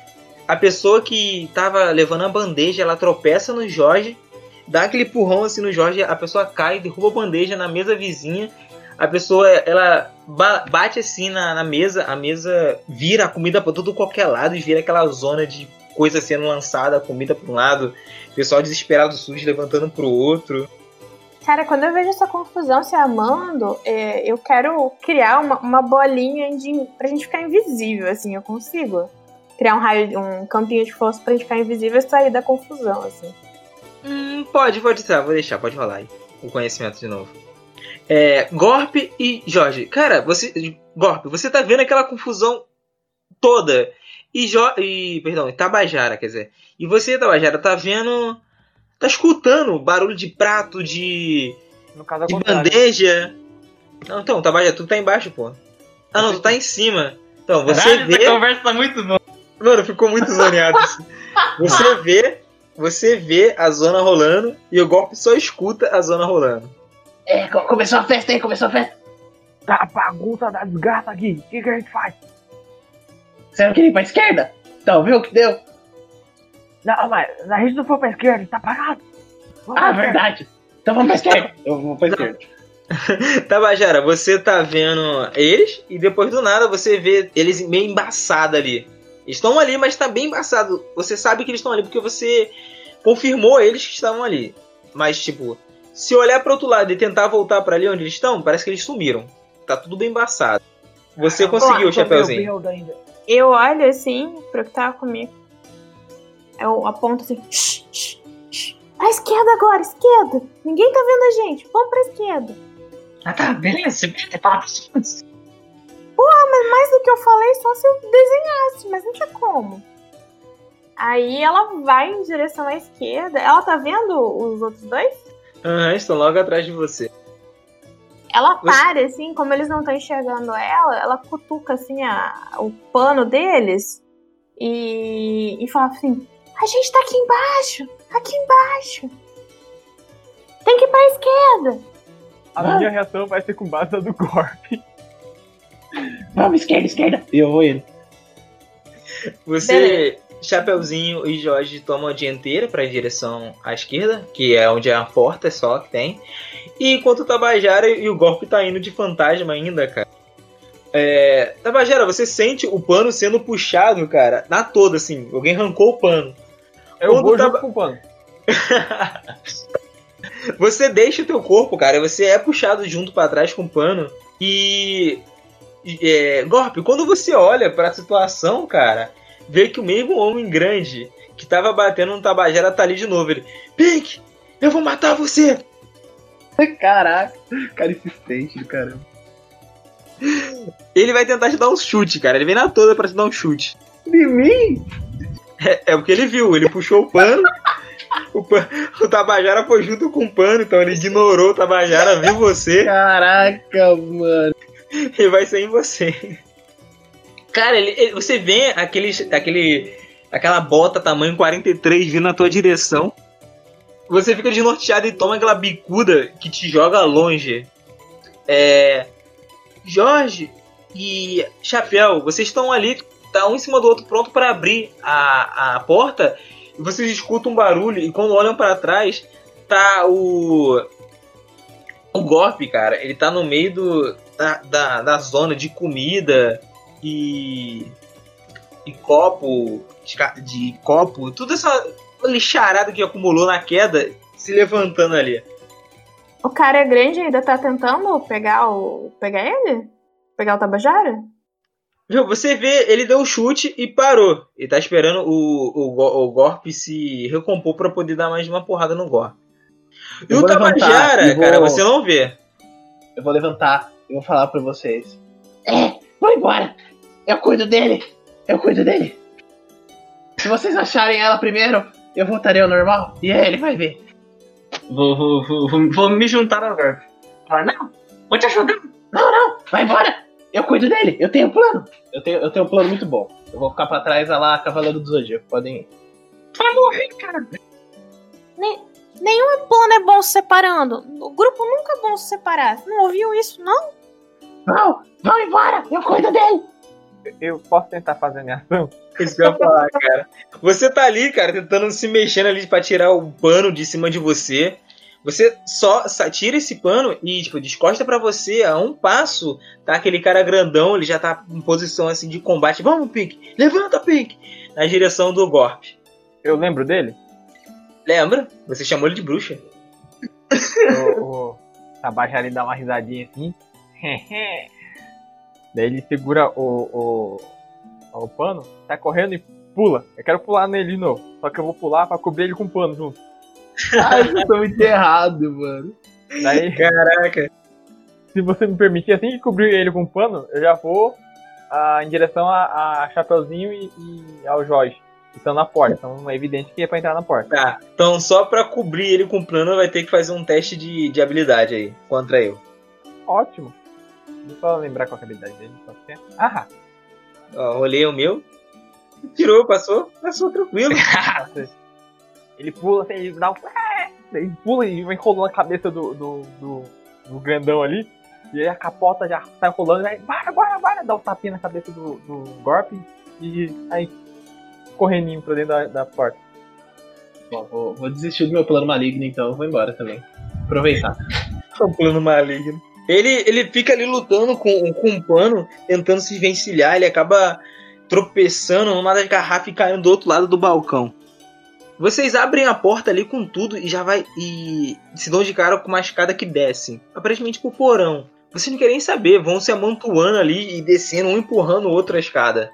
A pessoa que tava levando a bandeja, ela tropeça no Jorge, dá aquele empurrão assim no Jorge, a pessoa cai, derruba a bandeja na mesa vizinha. A pessoa, ela ba- bate assim na, na mesa, a mesa vira a comida pra todo qualquer lado e vira aquela zona de coisa sendo lançada, comida pra um lado, pessoal desesperado sujo levantando pro outro. Cara, quando eu vejo essa confusão se armando, é, eu quero criar uma, uma bolinha de, pra gente ficar invisível, assim, eu consigo. Criar um raio, um campinho de força pra gente ficar invisível e sair da confusão, assim. Hum, pode, pode ser, vou deixar, pode rolar aí. O conhecimento de novo. É, Gorp e Jorge. Cara, você. Gorp, você tá vendo aquela confusão toda. E, jo, e perdão, e Tabajara, quer dizer. E você, Tabajara, tá vendo. Tá escutando barulho de prato, de. No caso, ao de bandeja. Não, então, Tabajara, tu tá embaixo, pô. Ah, não, tu tá em cima. Então, você Caralho, vê. essa conversa tá muito boa. Mano, ficou muito zoneado isso. Você <laughs> vê, você vê a zona rolando e o golpe só escuta a zona rolando. É, co- começou a festa aí, começou a festa. Tá bagunça da desgraça aqui. O que, que a gente faz? Você não queria ir pra esquerda? Então, viu o que deu? Não, mas a gente não foi pra esquerda, tá parado. Vamos Ah, esquerda. verdade. Então vamos pra esquerda. Eu vou pra esquerda. <laughs> Tabajara, você tá vendo eles e depois do nada você vê eles meio embaçados ali. Eles estão ali, mas tá bem embaçado. Você sabe que eles estão ali porque você confirmou eles que estavam ali. Mas, tipo, se olhar pro outro lado e tentar voltar pra ali onde eles estão, parece que eles sumiram. Tá tudo bem embaçado. Você conseguiu, Tô Chapeuzinho. Eu olho assim pro que tava comigo. Eu aponto assim. "Shh, shh, shh. Pra esquerda agora, esquerda. Ninguém tá vendo a gente. Vamos pra esquerda. Ah tá, beleza. Falar pros fãs. Mas mais do que eu falei, só se eu desenhasse, mas não tinha como. Aí ela vai em direção à esquerda. Ela tá vendo os outros dois? Aham, estão logo atrás de você. Ela para, assim, como eles não estão enxergando ela, ela cutuca, assim, a, o pano deles e, e fala assim: A gente tá aqui embaixo, aqui embaixo. Tem que ir pra esquerda. A minha reação vai ser com base na do Gorp. <laughs> Vamos, esquerda, esquerda. E eu vou indo. Você, Chapeuzinho e Jorge tomam a dianteira para em direção à esquerda, que é onde é a porta só que tem. E enquanto o Tabajara e o Golpe tá indo de fantasma ainda, cara. É, Tabajara, você sente o pano sendo puxado, cara, na toda, assim. Alguém arrancou o pano. Eu Quando vou junto com o pano. <laughs> Você deixa o teu corpo, cara, você é puxado junto pra trás com o pano. E. É, Gorp, quando você olha pra situação, cara, vê que o mesmo homem grande que tava batendo no Tabajara tá ali de novo. Ele. Pink, eu vou matar você! <laughs> Caraca, cara insistente do caramba. Ele vai tentar te dar um chute, cara. Ele vem na toda pra te dar um chute. De mim? É, é o que ele viu, ele puxou o pano. O, pan- o Tabajara foi junto com o pano, então ele ignorou o Tabajara, viu você. Caraca, mano. ele vai ser em você. Cara, ele, ele- você vê aquele, aquele, aquela bota tamanho 43 vindo na tua direção. Você fica desnorteado e toma aquela bicuda que te joga longe. É, Jorge e Chapéu, vocês estão ali, tá um em cima do outro, pronto para abrir a, a porta. E vocês escutam um barulho e quando olham para trás, tá o o golpe, cara. Ele tá no meio do, da, da, da zona de comida e. e copo. De, de copo, tudo essa lixarada que acumulou na queda se levantando ali. O cara é grande e ainda tá tentando pegar o. pegar ele? Pegar o Tabajara? Você vê, ele deu um chute e parou. Ele tá esperando o, o, o Gorp se recompor pra poder dar mais uma porrada no Gorp. E o levantar Tabajara, e vou- cara, você não vê. Eu vou levantar e vou falar pra vocês. É, vou embora. Eu cuido dele. Eu cuido dele. Se vocês acharem ela primeiro, eu voltarei ao normal. E aí ele vai ver. Vou, vou, vou, vou, vou me juntar ao golpe. Fala, não, vou te ajudar. Não, não, vai embora. Eu cuido dele, eu tenho um plano. Eu tenho, eu tenho um plano muito bom. Eu vou ficar pra trás a lá, Cavaleiro do Zodíaco. Podem ir. Tu vai morrer, cara. Nenhum plano é bom se separando. O grupo nunca é bom se separar. Não ouviu isso, não? Não, vão embora. Eu cuido dele. Eu posso tentar fazer minha ação? Isso que eu ia falar, cara. Você tá ali, cara, tentando se mexendo ali pra tirar o pano de cima de você. Você só tira esse pano e, tipo, descosta pra você a um passo. Tá aquele cara grandão, ele já tá em posição assim de combate. Vamos, Pink! Levanta, Pink! Na direção do Gorp. Eu lembro dele? Lembra? Você chamou ele de bruxa. o, o ele dá uma risadinha assim. <laughs> Daí ele segura o, o, o pano, sai correndo e pula. Eu quero pular nele de novo. Só que eu vou pular pra cobrir ele com o pano junto. <laughs> Ai, eu tô muito errado, mano. Daí, Caraca. se você me permitir, assim que cobrir ele com o pano, eu já vou ah, em direção a, a Chapeuzinho e, e ao Jorge. Que estão na porta. Então é evidente que é pra entrar na porta. Tá. Então, só pra cobrir ele com o plano, vai ter que fazer um teste de, de habilidade aí contra eu. Ótimo. Só lembrar qual é a habilidade dele. Só que é... Ah, Ó, rolei o meu. Tirou, passou. Passou tranquilo. <laughs> Ele pula assim, ele dá um. Ele pula e vai enrolando a cabeça do, do, do, do grandão ali. E aí a capota já sai rolando, aí, bora, bora, bora, dá um tapinha na cabeça do, do Gorp e aí correndinho pra dentro da, da porta. Bom, vou, vou desistir do meu plano maligno, então eu vou embora também. Aproveitar. <laughs> um plano maligno. Ele, ele fica ali lutando com, com um pano, tentando se vencilhar, ele acaba tropeçando numa das garrafas e caindo do outro lado do balcão. Vocês abrem a porta ali com tudo e já vai. e se dão de cara com uma escada que desce. Aparentemente pro porão. Vocês não querem saber, vão se amontoando ali e descendo, um empurrando o outro a escada.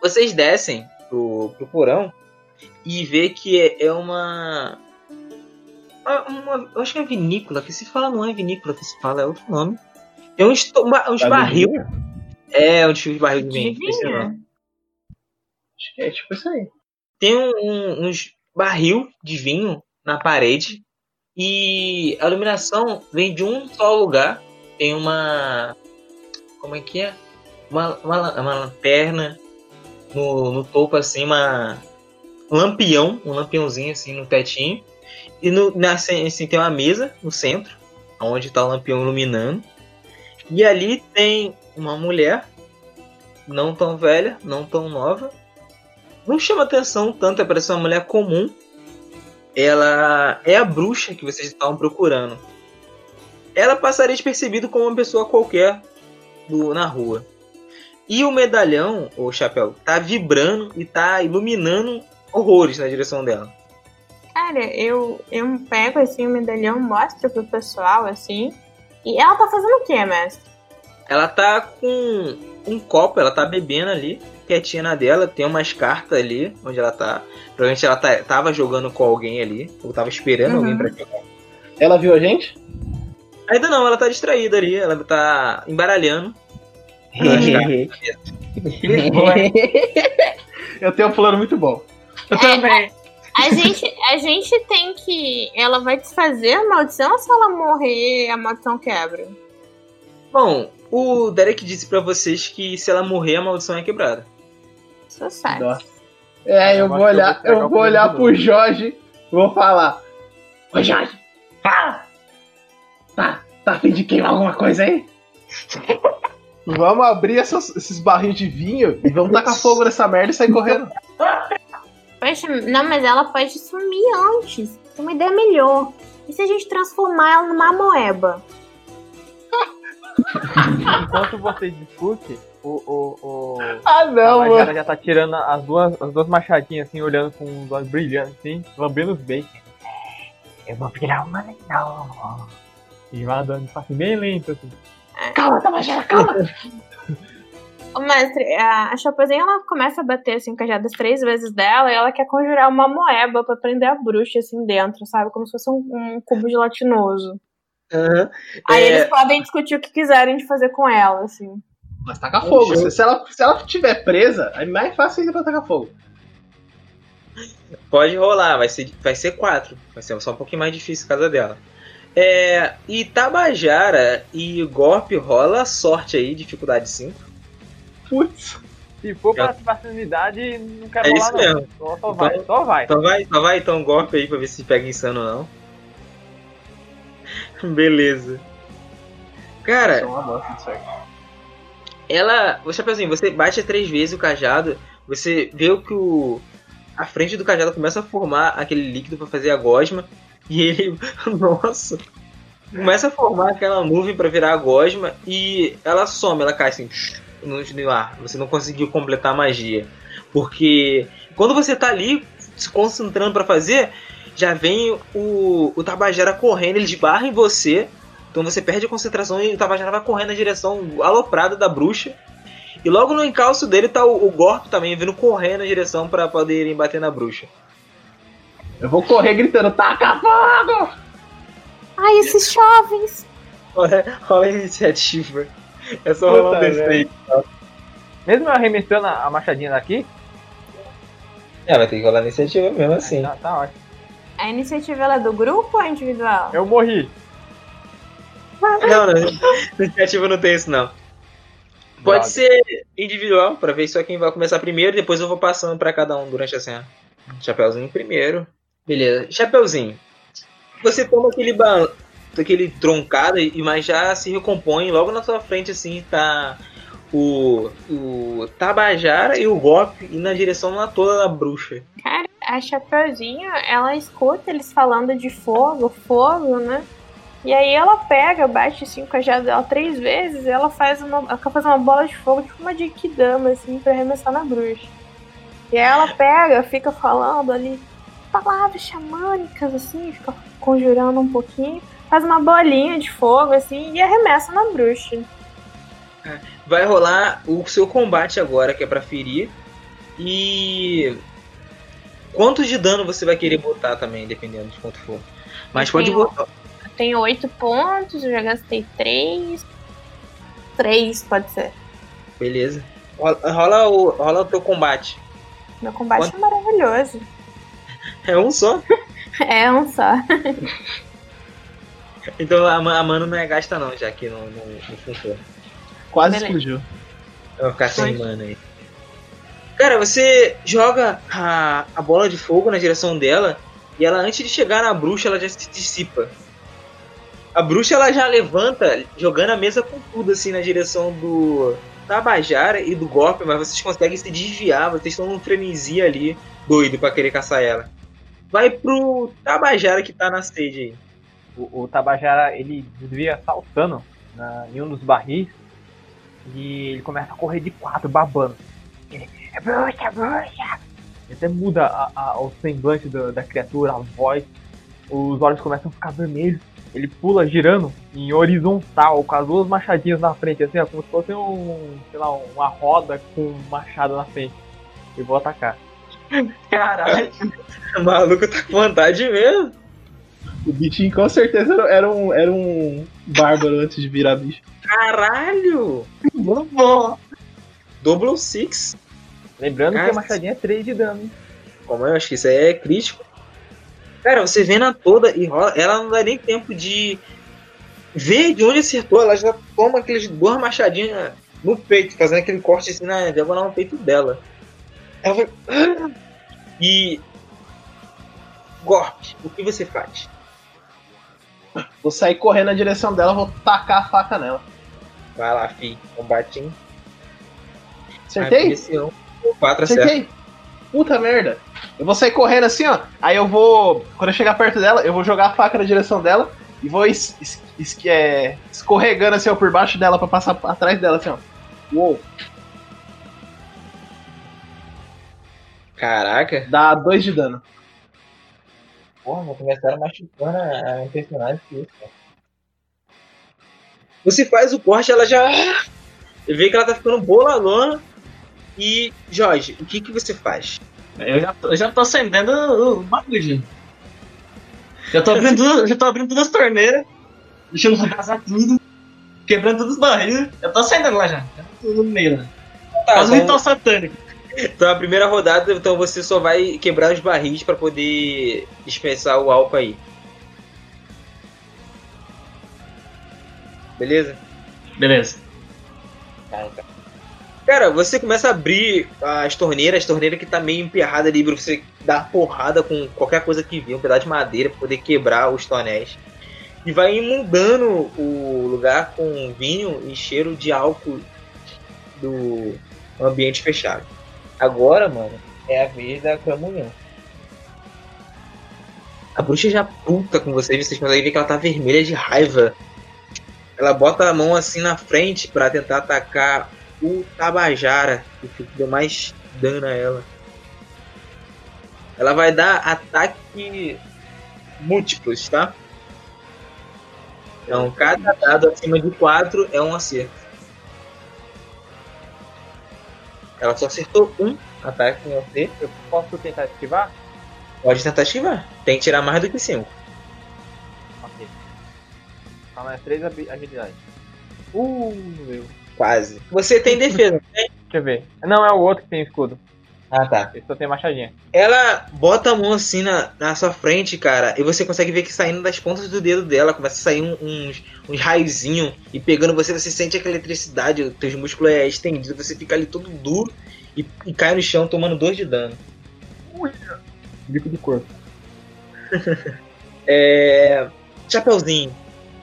Vocês descem pro, pro porão e vê que é, é uma, uma, uma- Eu acho que é vinícola, que se fala não é vinícola que se fala, é outro nome. Tem uns, uma- uns barril. É, um tipo de barril de vinho. É vinho? Acho que é tipo isso aí. tem um- um- uns barril de vinho na parede e a iluminação vem de um só lugar. Tem uma. Como é que é? Uma, uma, uma lanterna no, no topo, assim, uma. Um lampião, um lampiãozinho assim no tetinho. E no, na, assim, tem uma mesa no centro, onde está o lampião iluminando. E ali tem uma mulher, não tão velha, não tão nova, não chama atenção tanto, é parece uma mulher comum. Ela é a bruxa que vocês estavam procurando. Ela passaria despercebido como uma pessoa qualquer do- na rua. E o medalhão, o chapéu, tá vibrando e tá iluminando horrores na direção dela. Cara, eu, eu pego assim o medalhão, mostro pro pessoal assim. E ela tá fazendo o quê, mestre? Ela tá com um copo, ela tá bebendo ali, quietinha na dela, tem umas cartas ali onde ela tá. Provavelmente ela tá, tava jogando com alguém ali, ou tava esperando Uhum. alguém pra jogar. Ela viu a gente? Ainda não, ela tá distraída ali, ela tá embaralhando. <laughs> <laughs> eu tenho um plano muito bom. Eu também. A gente, a gente tem que. Ela vai desfazer a maldição ou se ela morrer, a maldição quebra? Bom, o Derek disse pra vocês que se ela morrer, a maldição é quebrada. Nossa. É, eu Eu vou acho que eu olhar, vou pegar eu vou olhar pro novo. Jorge e vou falar. Ô Jorge, fala. Tá, tá a fim de queimar alguma coisa aí? Vamos abrir essas- esses barris de vinho e vamos tacar fogo nessa merda e sair correndo. <laughs> Poxa, não, mas ela pode sumir antes. Tem uma ideia melhor. E se a gente transformar ela numa moeba? Enquanto vocês discutem, o, o, o Ah, não, a mano. Já tá tirando as duas, as duas machadinhas assim, olhando com os olhos brilhantes assim, lambendo os beijos. Eu vou virar uma legal. E vai andando assim, bem lento assim. Calma, Tabajara, calma. Ô, mestre, a, a Chapazinha ela começa a bater assim, o cajado as três vezes dela e ela quer conjurar uma moeba pra prender a bruxa assim dentro, sabe? Como se fosse um, um cubo gelatinoso. Aham. Aí É, eles podem discutir o que quiserem de fazer com ela, assim. Mas taca fogo. Se, se ela, se ela tiver presa, é mais fácil ainda pra tacar fogo. Pode rolar, vai ser, vai ser quatro. Vai ser só um pouquinho mais difícil por causa dela. É, e Tabajara e Golpe rola sorte aí, dificuldade 5. Putz. Se for pra facilidade, não quero É isso não. mesmo. Só, só Então- vai, só vai. Só vai, só vai então golpe aí pra ver se pega insano ou não. <laughs> Beleza. Cara, é ela. Você assim, você bate três vezes o cajado, você vê o que o. A frente do cajado começa a formar aquele líquido pra fazer a gosma. E ele. <laughs> Nossa! Começa a formar aquela nuvem pra virar a gosma e ela some, ela cai assim no, no ar. Você não conseguiu completar a magia. Porque quando você tá ali se concentrando pra fazer, já vem o, o Tabajara correndo, ele esbarra em você. Então você perde a concentração e o Tabajara vai correndo na direção aloprada da bruxa. E logo no encalço dele tá o, o Gorp também vindo correndo na direção pra poderem bater na bruxa. Eu vou correr gritando, taca fogo! Ai, esses jovens! Olha, olha a iniciativa. É só rolar um desse aí. Mesmo eu arremessando a a machadinha daqui, É, vai ter que rolar a iniciativa mesmo assim. tá, tá ótimo. A iniciativa ela é do grupo ou é individual? Eu morri. Não, não. <laughs> Iniciativa não tem isso não. Pode Droga. ser individual, pra ver só quem vai começar primeiro, depois eu vou passando pra cada um durante a cena. Chapeuzinho primeiro. Beleza. Chapeuzinho. Você toma aquele ba... aquele troncado, e mas já se recompõe. Logo na sua frente, assim, tá o, o Tabajara e o Golpe indo na direção lá toda da bruxa. Cara, a Chapeuzinho, ela escuta eles falando de fogo, fogo, né? E aí ela pega, bate assim com a cajado dela três vezes e ela faz uma, ela fazer uma bola de fogo, tipo uma Genkidama, assim, pra arremessar na bruxa. E aí ela pega, fica falando ali palavras xamânicas, assim, fica conjurando um pouquinho, faz uma bolinha de fogo, assim, e arremessa na bruxa. Vai rolar o seu combate agora, que é pra ferir. E. Quantos de dano você vai querer botar também, dependendo de quanto for. Mas Eu pode tenho- botar. Eu tenho oito pontos, eu já gastei três. Três, pode ser. Beleza. Rola, rola o, rola o teu combate. Meu combate Quanto? é maravilhoso. <laughs> É um só. <laughs> É um só. <laughs> Então a, a mano não é gasta não, já que não, não, não funciona. Quase Beleza. explodiu. Eu vou ficar sem Foi. mana aí. Cara, você joga a, a bola de fogo na direção dela e ela antes de chegar na bruxa ela já se dissipa. A bruxa ela já levanta jogando a mesa com tudo assim na direção do Tabajara e do golpe, mas vocês conseguem se desviar, vocês estão num frenesi ali doido pra querer caçar ela. Vai pro Tabajara que tá na stage aí. O, o Tabajara, ele desvia saltando na, em um dos barris e ele começa a correr de quatro, babando. Ele, é bruxa, é bruxa! Ele até muda a- a- o semblante da, da criatura, a voz, os olhos começam a ficar vermelhos. Ele pula girando em horizontal, com as duas machadinhas na frente, assim, ó, como se fosse um, sei lá, uma roda com um machado na frente. E vou atacar. Caralho, <laughs> o maluco tá com vontade mesmo. O bichinho com certeza era- um, era um bárbaro antes de virar bicho. Caralho! Double Six. Lembrando que a machadinha é 3 de dano. hein? Como eu acho que isso aí é crítico. Cara, você vê na toda e rola, ela não dá nem tempo de ver de onde acertou. Ela já toma aqueles duas machadinhas no peito, fazendo aquele corte assim na diagonal no peito dela. Ela vai. <gasps> E. Gorp, o que você faz? Vou sair correndo na direção dela, vou tacar a faca nela. Vai lá, fi. Combatinho. Acertei? Esse 4 acerta. Acertei? Puta merda. Eu vou sair correndo assim, ó. Aí eu vou. Quando eu chegar perto dela, eu vou jogar a faca na direção dela. e vou es- es- es- é, escorregando assim, ó, por baixo dela pra passar atrás dela, assim, ó. Uou, Caraca. dá dois de dano. Porra, vou começar machucando a, a personagem que isso, cara. Você faz o corte, ela já. Você <laughs> vê que ela tá ficando boladona. E, Jorge, o que que você faz? Eu já, tô- eu já tô acendendo o bagulho. Já tô abrindo, <laughs> já tô abrindo todas as torneiras, deixando vazar tudo, quebrando todos os barris. Já tô acendendo lá já. Já tô no meio lá. Tá, Faz um ritual satânico. Então a primeira rodada, então você só vai quebrar os barris pra poder dispensar o álcool aí. Beleza? Beleza. Cara, você começa a abrir as torneiras, as torneiras que tá meio emperrada ali pra você dar porrada com qualquer coisa que vier, um pedaço de madeira pra poder quebrar os tonéis. E vai inundando o lugar com vinho e cheiro de álcool do ambiente fechado. Agora, mano, é a vez da comunhão. A bruxa já puta com vocês, vocês conseguem ver que ela tá vermelha de raiva. Ela bota a mão assim na frente pra tentar atacar o Tabajara, que deu mais dano a ela. Ela vai dar ataque múltiplos, tá? Então, cada dado acima de 4 é um acerto. Ela só acertou um ataque em você. Eu posso tentar esquivar? Pode tentar esquivar. Tem que tirar mais do que 5. Ok. Mais três habi- habilidades. Uh, meu. Quase. Você tem defesa. <laughs> Deixa eu ver. Não, é o outro que tem escudo. Ah, tá. Esse só tem machadinha. Ela bota a mão assim na, na sua frente, cara, e você consegue ver que saindo das pontas do dedo dela começa a sair um- uns, uns raiozinhos e pegando você, você sente aquela eletricidade, os teus músculos é estendido, você fica ali todo duro e, e cai no chão tomando dois de dano. Bico de corpo. <laughs> É. Chapeuzinho,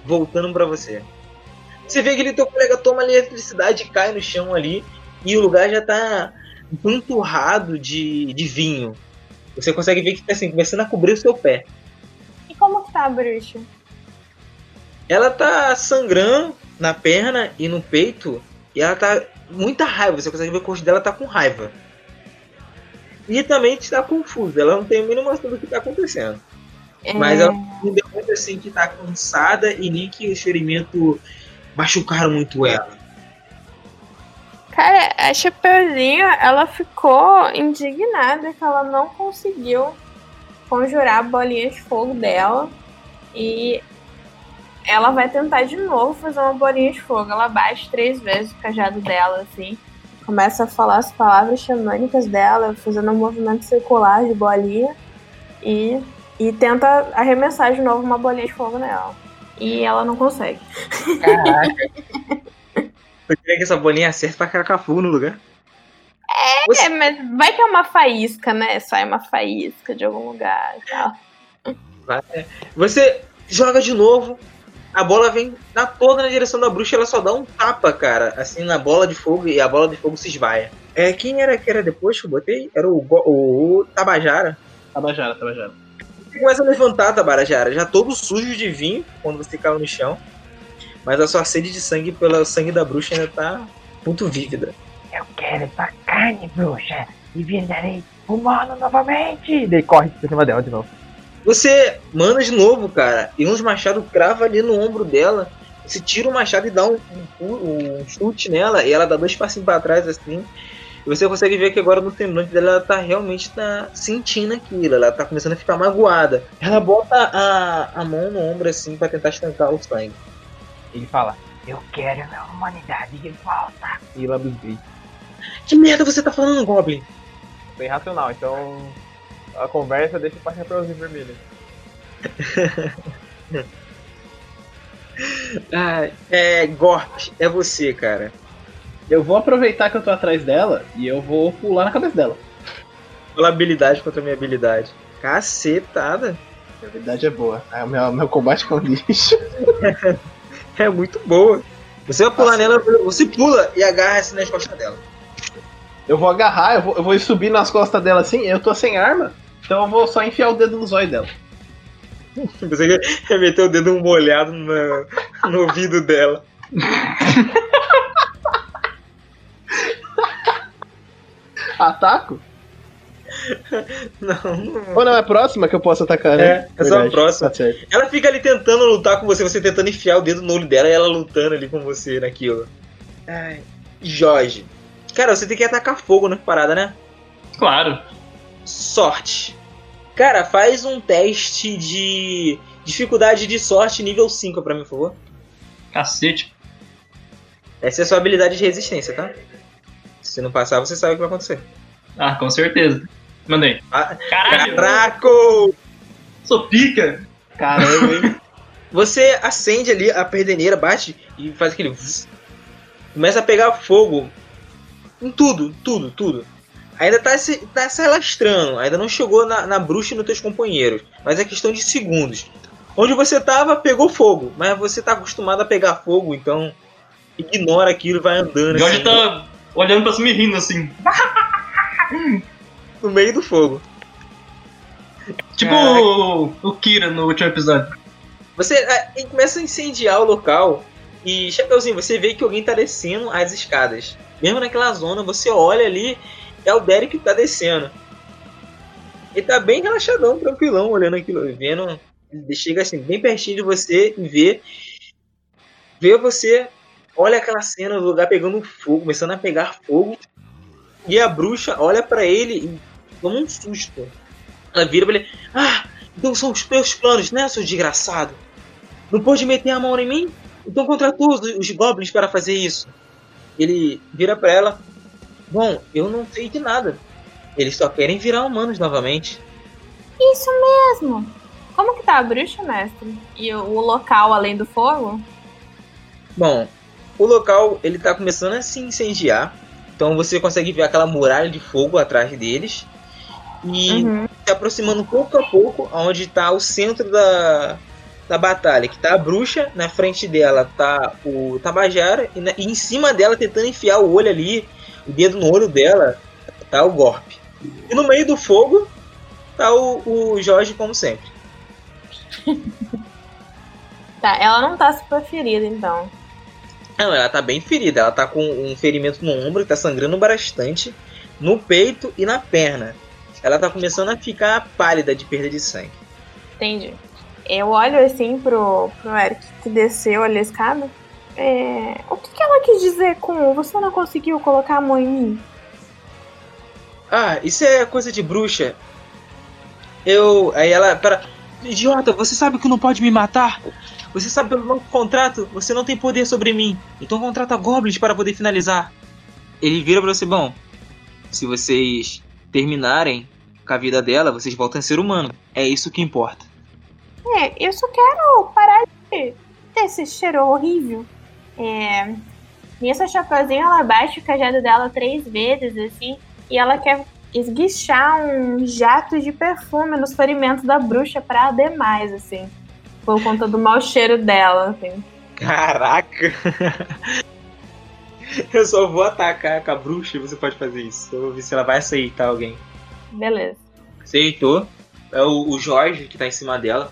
voltando pra você. Você vê que ele, teu colega toma ali eletricidade e cai no chão ali, e o lugar já tá empanturrado de, de vinho. Você consegue ver que tá assim, começando a cobrir o seu pé. E como que tá a bruxa? Ela tá sangrando na perna e no peito. E ela tá muita raiva. Você consegue ver que o rosto dela tá com raiva. E também está confusa. Ela não tem a mínima noção do que tá acontecendo. Mas É, ela não demonstra assim que tá cansada e nem que os ferimentos machucaram muito ela. Cara, a Chapeuzinho, ela ficou indignada que ela não conseguiu conjurar a bolinha de fogo dela. E ela vai tentar de novo fazer uma bolinha de fogo. Ela bate três vezes o cajado dela, assim. Começa a falar as palavras xamânicas dela, fazendo um movimento circular de bolinha. E, e tenta arremessar de novo uma bolinha de fogo nela. E ela não consegue. <laughs> Eu queria que essa bolinha acerte pra fogo no lugar. Você- É, mas vai que é uma faísca, né? Sai uma faísca de algum lugar e tal. Você joga de novo, a bola vem na toda na direção da bruxa, ela só dá um tapa, cara, assim na bola de fogo e a bola de fogo se esvaia. É, quem era que era depois que eu botei? Era o, Go- o, Tabajara. Tabajara, Tabajara. Você começa a levantar, Tabajara, já todo sujo de vinho quando você caiu no chão. Mas a sua sede de sangue pelo sangue da bruxa ainda tá muito vívida. Eu quero essa carne, bruxa. E virarei humano novamente. Daí corre por cima dela de novo. Você manda de novo, cara, e um dos machados crava ali no ombro dela. Você tira o machado e dá um, um- um chute nela, e ela dá dois passinhos pra trás assim. E você consegue ver que agora no semblante dela ela tá realmente tá sentindo aquilo, ela tá começando a ficar magoada. Ela bota a, a mão no ombro assim pra tentar estancar o sangue. Ele fala: Eu quero minha humanidade de volta. E lambisguei. Que merda você tá falando, Goblin? Foi irracional, então. A conversa deixa pra chapeuzinho vermelho. <laughs> Ah, é, Gorp, é você, cara. Eu vou aproveitar que eu tô atrás dela e eu vou pular na cabeça dela. Fala habilidade contra minha habilidade. Cacetada. A habilidade é boa. É o meu, meu combate com lixo. <laughs> É muito boa. Você vai pular nela, você pula e agarra assim nas costas dela. Eu vou agarrar, eu vou, eu vou subir nas costas dela assim, eu tô sem arma, então eu vou só enfiar o dedo no zóio dela. Você remeteu o dedo molhado na- no ouvido dela. Ataco? <laughs> Não, não. Ou não, é a próxima que eu posso atacar, né? É, é só a próxima. Tá. Ela fica ali tentando lutar com você, você tentando enfiar o dedo no olho dela e ela lutando ali com você naquilo. Ai. Jorge. Cara, você tem que atacar fogo na parada, né? Claro. Sorte. Cara, faz um teste de dificuldade de sorte nível 5 pra mim, por favor. Cacete. Essa é a sua habilidade de resistência, tá? Se não passar, você sabe o que vai acontecer. Ah, com certeza. Mandei. Ah, Caralho, Caraca! sou pica. Caramba, hein? <laughs> Você acende ali a perdeneira, bate e faz aquele. vzz. Começa a pegar fogo em tudo, tudo, tudo. Ainda tá se, tá se alastrando, ainda não chegou na, na bruxa e nos teus companheiros. Mas é questão de segundos. Onde você tava, pegou fogo. Mas você tá acostumado a pegar fogo, então ignora aquilo e vai andando Jorge assim, tá olhando pra cima e rindo assim. <laughs> no meio do fogo. Tipo Caraca. o, o Kira no último episódio. Você ah, e começa a incendiar o local e, Chapeuzinho, você vê que alguém tá descendo as escadas. Mesmo naquela zona, você olha ali, é o Derek que tá descendo. Ele tá bem relaxadão, tranquilão, olhando aquilo, vendo. Ele chega assim, bem pertinho de você e vê. Vê você, olha aquela cena do lugar pegando fogo, começando a pegar fogo. E a bruxa olha pra ele e toma um susto. Ela vira pra ele: Ah, então são os meus planos, né, seu desgraçado? Não pode meter a mão em mim? Então contratou os, os goblins para fazer isso. Ele vira pra ela: Bom, eu não sei de nada. Eles só querem virar humanos novamente. Isso mesmo. Como que tá a bruxa, mestre? E o, o local além do fogo? Bom, o local ele tá começando a se incendiar. Então você consegue ver aquela muralha de fogo atrás deles. E Uhum. se aproximando pouco a pouco aonde está o centro da, da batalha, que tá a bruxa, na frente dela tá o Tabajara, e, na- e em cima dela, tentando enfiar o olho ali, o dedo no olho dela, tá o Gorp. E no meio do fogo tá o, o Jorge, como sempre. <laughs> Tá, ela não tá super ferida, então. Não, ela tá bem ferida, ela tá com um ferimento no ombro, que tá sangrando bastante, no peito e na perna. Ela tá começando a ficar pálida de perda de sangue. Entendi. Eu olho assim pro, pro Eric que desceu ali a escada. É, o que, que ela quis dizer com você não conseguiu colocar a mão em mim? Ah, isso é coisa de bruxa. Eu. Aí ela. Para. Idiota, você sabe que não pode me matar? Você sabe pelo nosso contrato, você não tem poder sobre mim. Então contrata goblins para poder finalizar. Ele vira pra você, bom. Se vocês terminarem com a vida dela, vocês voltam a ser humano. É isso que importa. É, eu só quero parar de ter esse cheiro horrível. É. Nisso a Chapeuzinho ela bate o cajado dela três vezes, assim, e ela quer esguichar um jato de perfume nos ferimentos da bruxa pra arder mais, assim. Por conta do mau cheiro dela, assim. Caraca! <laughs> <laughs> Eu só vou atacar com a bruxa e você pode fazer isso. Eu vou ver se ela vai aceitar alguém. Beleza. Aceitou. É o, o Jorge que tá em cima dela.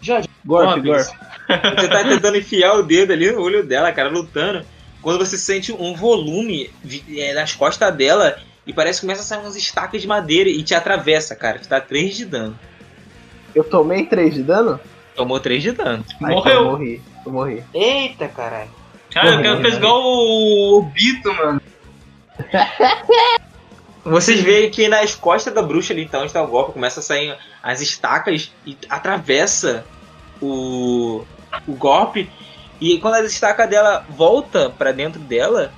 Jorge. Gorp. <laughs> Você tá tentando enfiar o dedo ali no olho dela, cara, lutando. Quando você sente um volume é, nas costas dela e parece que começa a sair umas estacas de madeira e te atravessa, cara. Tu dá 3 de dano. Eu tomei 3 de dano? Tomou 3 de dano. Então Morreu. eu morri. Eu morri. Eita, caralho. Cara, o cara fez igual o, Bito, mano. <laughs> Vocês veem que nas costas da bruxa ali, então, onde tá o golpe, começa a sair as estacas e atravessa o, o golpe. E quando a estaca dela volta pra dentro dela,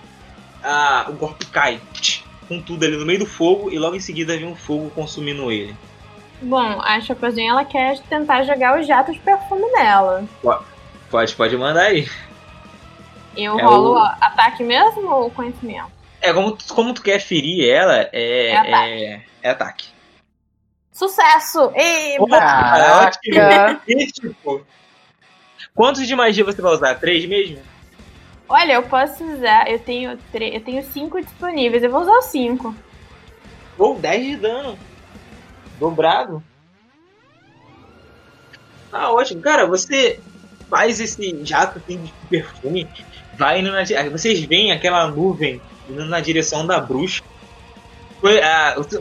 a, o golpe cai com tudo ali no meio do fogo e logo em seguida vem um fogo consumindo ele. Bom, a Chapeuzinho ela quer tentar jogar o jato de perfume nela. Pode, pode mandar aí. Eu É rolo o- ataque mesmo ou conhecimento? É, como, tu- como tu quer ferir ela, é, É ataque. é, é ataque. Sucesso! Eba! Caraca! Crítico. <laughs> Quantos de magia você vai usar? Três mesmo? Olha, eu posso usar. Eu tenho, tre- eu tenho cinco disponíveis. Eu vou usar os cinco. Ou 10 de dano. Dobrado. Ah, ótimo. Cara, você faz esse jato assim, de perfume, vai indo na. Vocês veem aquela nuvem indo na direção da bruxa. Foi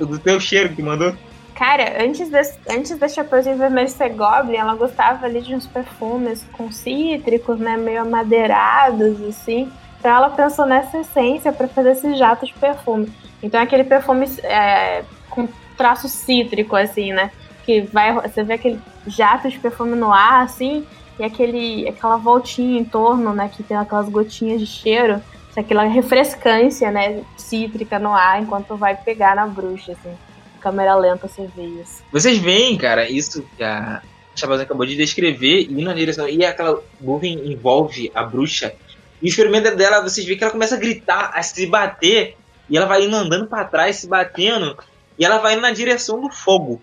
do teu cheiro que mandou. Cara, antes desse, antes da Chapeuzinho Vermelho ser Goblin, ela gostava ali de uns perfumes com cítricos, né? Meio amadeirados, assim. Então ela pensou nessa essência pra fazer esse jato de perfume. Então é aquele perfume é, com traço cítrico, assim, né? Que vai. Você vê aquele jato de perfume no ar, assim, e aquele, aquela voltinha em torno, né? Que tem aquelas gotinhas de cheiro. Aquela refrescância, né? Cítrica no ar enquanto vai pegar na bruxa, assim câmera lenta você vê isso. Vocês veem, cara, isso que a Chapeuzinho acabou de descrever, indo na direção. E aquela nuvem envolve a bruxa. E o experimento dela, vocês veem que ela começa a gritar, a se bater. E ela vai indo andando pra trás, se batendo. E ela vai indo na direção do fogo.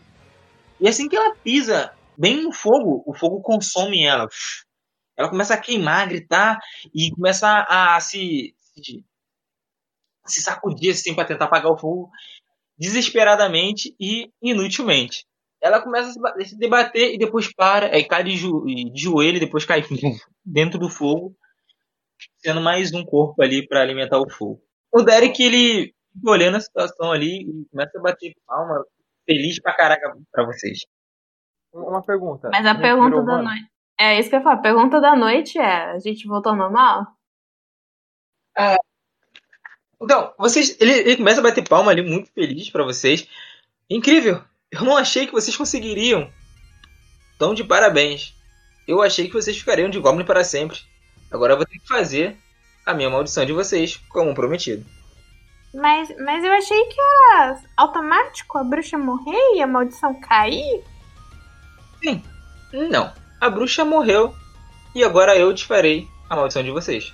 E assim que ela pisa bem no fogo, o fogo consome ela. Ela começa a queimar, a gritar e começa a, a se, se, se sacudir assim pra tentar apagar o fogo desesperadamente e inutilmente. Ela começa a se ba- se debater e depois para, aí cai de, jo- de joelho depois cai <laughs> dentro do fogo, sendo mais um corpo ali para alimentar o fogo. O Derek, ele olhando a situação ali e começa a bater palma, feliz pra caraca pra vocês. Uma pergunta. Mas a pergunta da humano? noite. É isso que eu ia falar. A pergunta da noite é: a gente voltou ao normal? Então, vocês, ele, ele começa a bater palma ali, muito feliz pra vocês. Incrível! Eu não achei que vocês conseguiriam. Então, de parabéns. Eu achei que vocês ficariam de Goblin para sempre. Agora eu vou ter que fazer a minha maldição de vocês, como prometido. Mas, mas eu achei que era automático a bruxa morrer e a maldição cair. Não, a bruxa morreu e agora eu desfarei a maldição de vocês.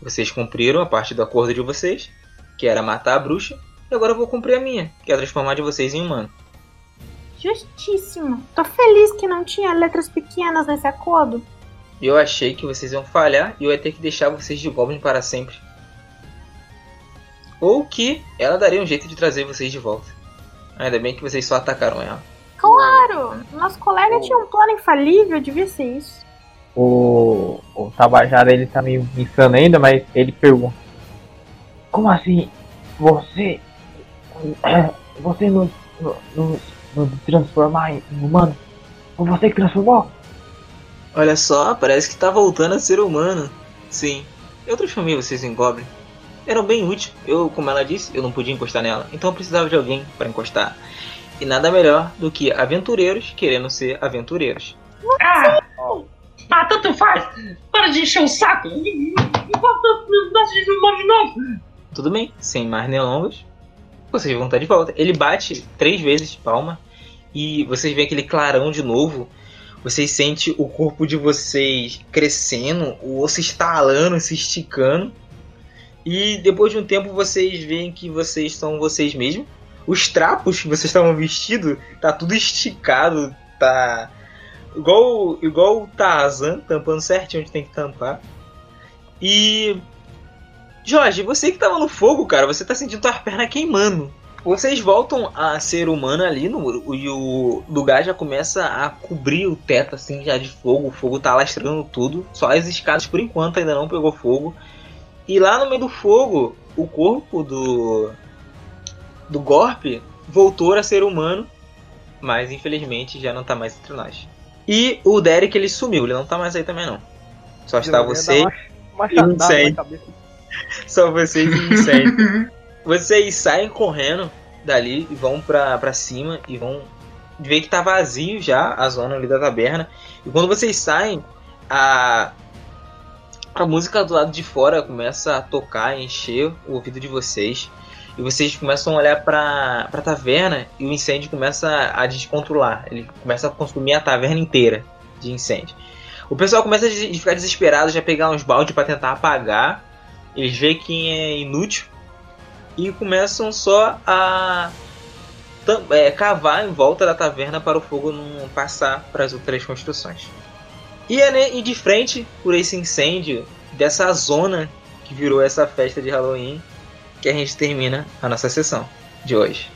Vocês cumpriram a parte do acordo de vocês, que era matar a bruxa, e agora eu vou cumprir a minha, que é transformar de vocês em humano. Justíssimo. Tô feliz que não tinha letras pequenas nesse acordo. Eu achei que vocês iam falhar e eu ia ter que deixar vocês de Goblin para sempre. Ou que ela daria um jeito de trazer vocês de volta. Ainda bem que vocês só atacaram ela. Claro! Nosso colega tinha um plano infalível, devia ser isso. O, o Tabajara ele tá meio insano ainda, mas ele pergunta: Como assim? Você. <clears throat> Você nos, nos, nos transformar em humano? Foi você que transformou? Olha só, parece que tá voltando a ser humano. Sim, eu transformei vocês em Goblin. Eram bem úteis. Eu, como ela disse, eu não podia encostar nela, então eu precisava de alguém para encostar. E nada melhor do que aventureiros querendo ser aventureiros. Ah, ah, tanto faz. Para de encher o saco. Tudo bem, sem mais delongas, vocês vão estar de volta. Ele bate três vezes de palma e vocês veem aquele clarão de novo. Vocês sentem o corpo de vocês crescendo, o osso estalando, se esticando. E depois de um tempo vocês veem que vocês são vocês mesmos. Os trapos que vocês estavam vestidos tá tudo esticado, tá igual igual o Tarzan, tampando certinho onde tem que tampar. E Jorge, você que tava no fogo, cara, você tá sentindo tua perna queimando. Vocês voltam a ser humano ali no, e o lugar já começa a cobrir o teto assim já de fogo. O fogo tá alastrando tudo. Só as escadas por enquanto ainda não pegou fogo. E lá no meio do fogo, o corpo do do Gorp voltou a ser humano, mas infelizmente já não tá mais entre nós. E o Derek ele sumiu, ele não tá mais aí também não. Só está você Uma e um. Só vocês e incêndio. <laughs> vocês saem correndo dali e vão pra, pra cima e vão ver que tá vazio já a zona ali da taberna. E quando vocês saem, a, a música do lado de fora começa a tocar, encher o ouvido de vocês. E vocês começam a olhar pra, pra taverna e o incêndio começa a descontrolar. Ele começa a consumir a taverna inteira de incêndio. O pessoal começa a ficar desesperado, já pegar uns baldes pra tentar apagar. Eles veem que é inútil e começam só a é, cavar em volta da taverna para o fogo não passar para as outras construções. E é né, e de frente por esse incêndio dessa zona que virou essa festa de Halloween que a gente termina a nossa sessão de hoje.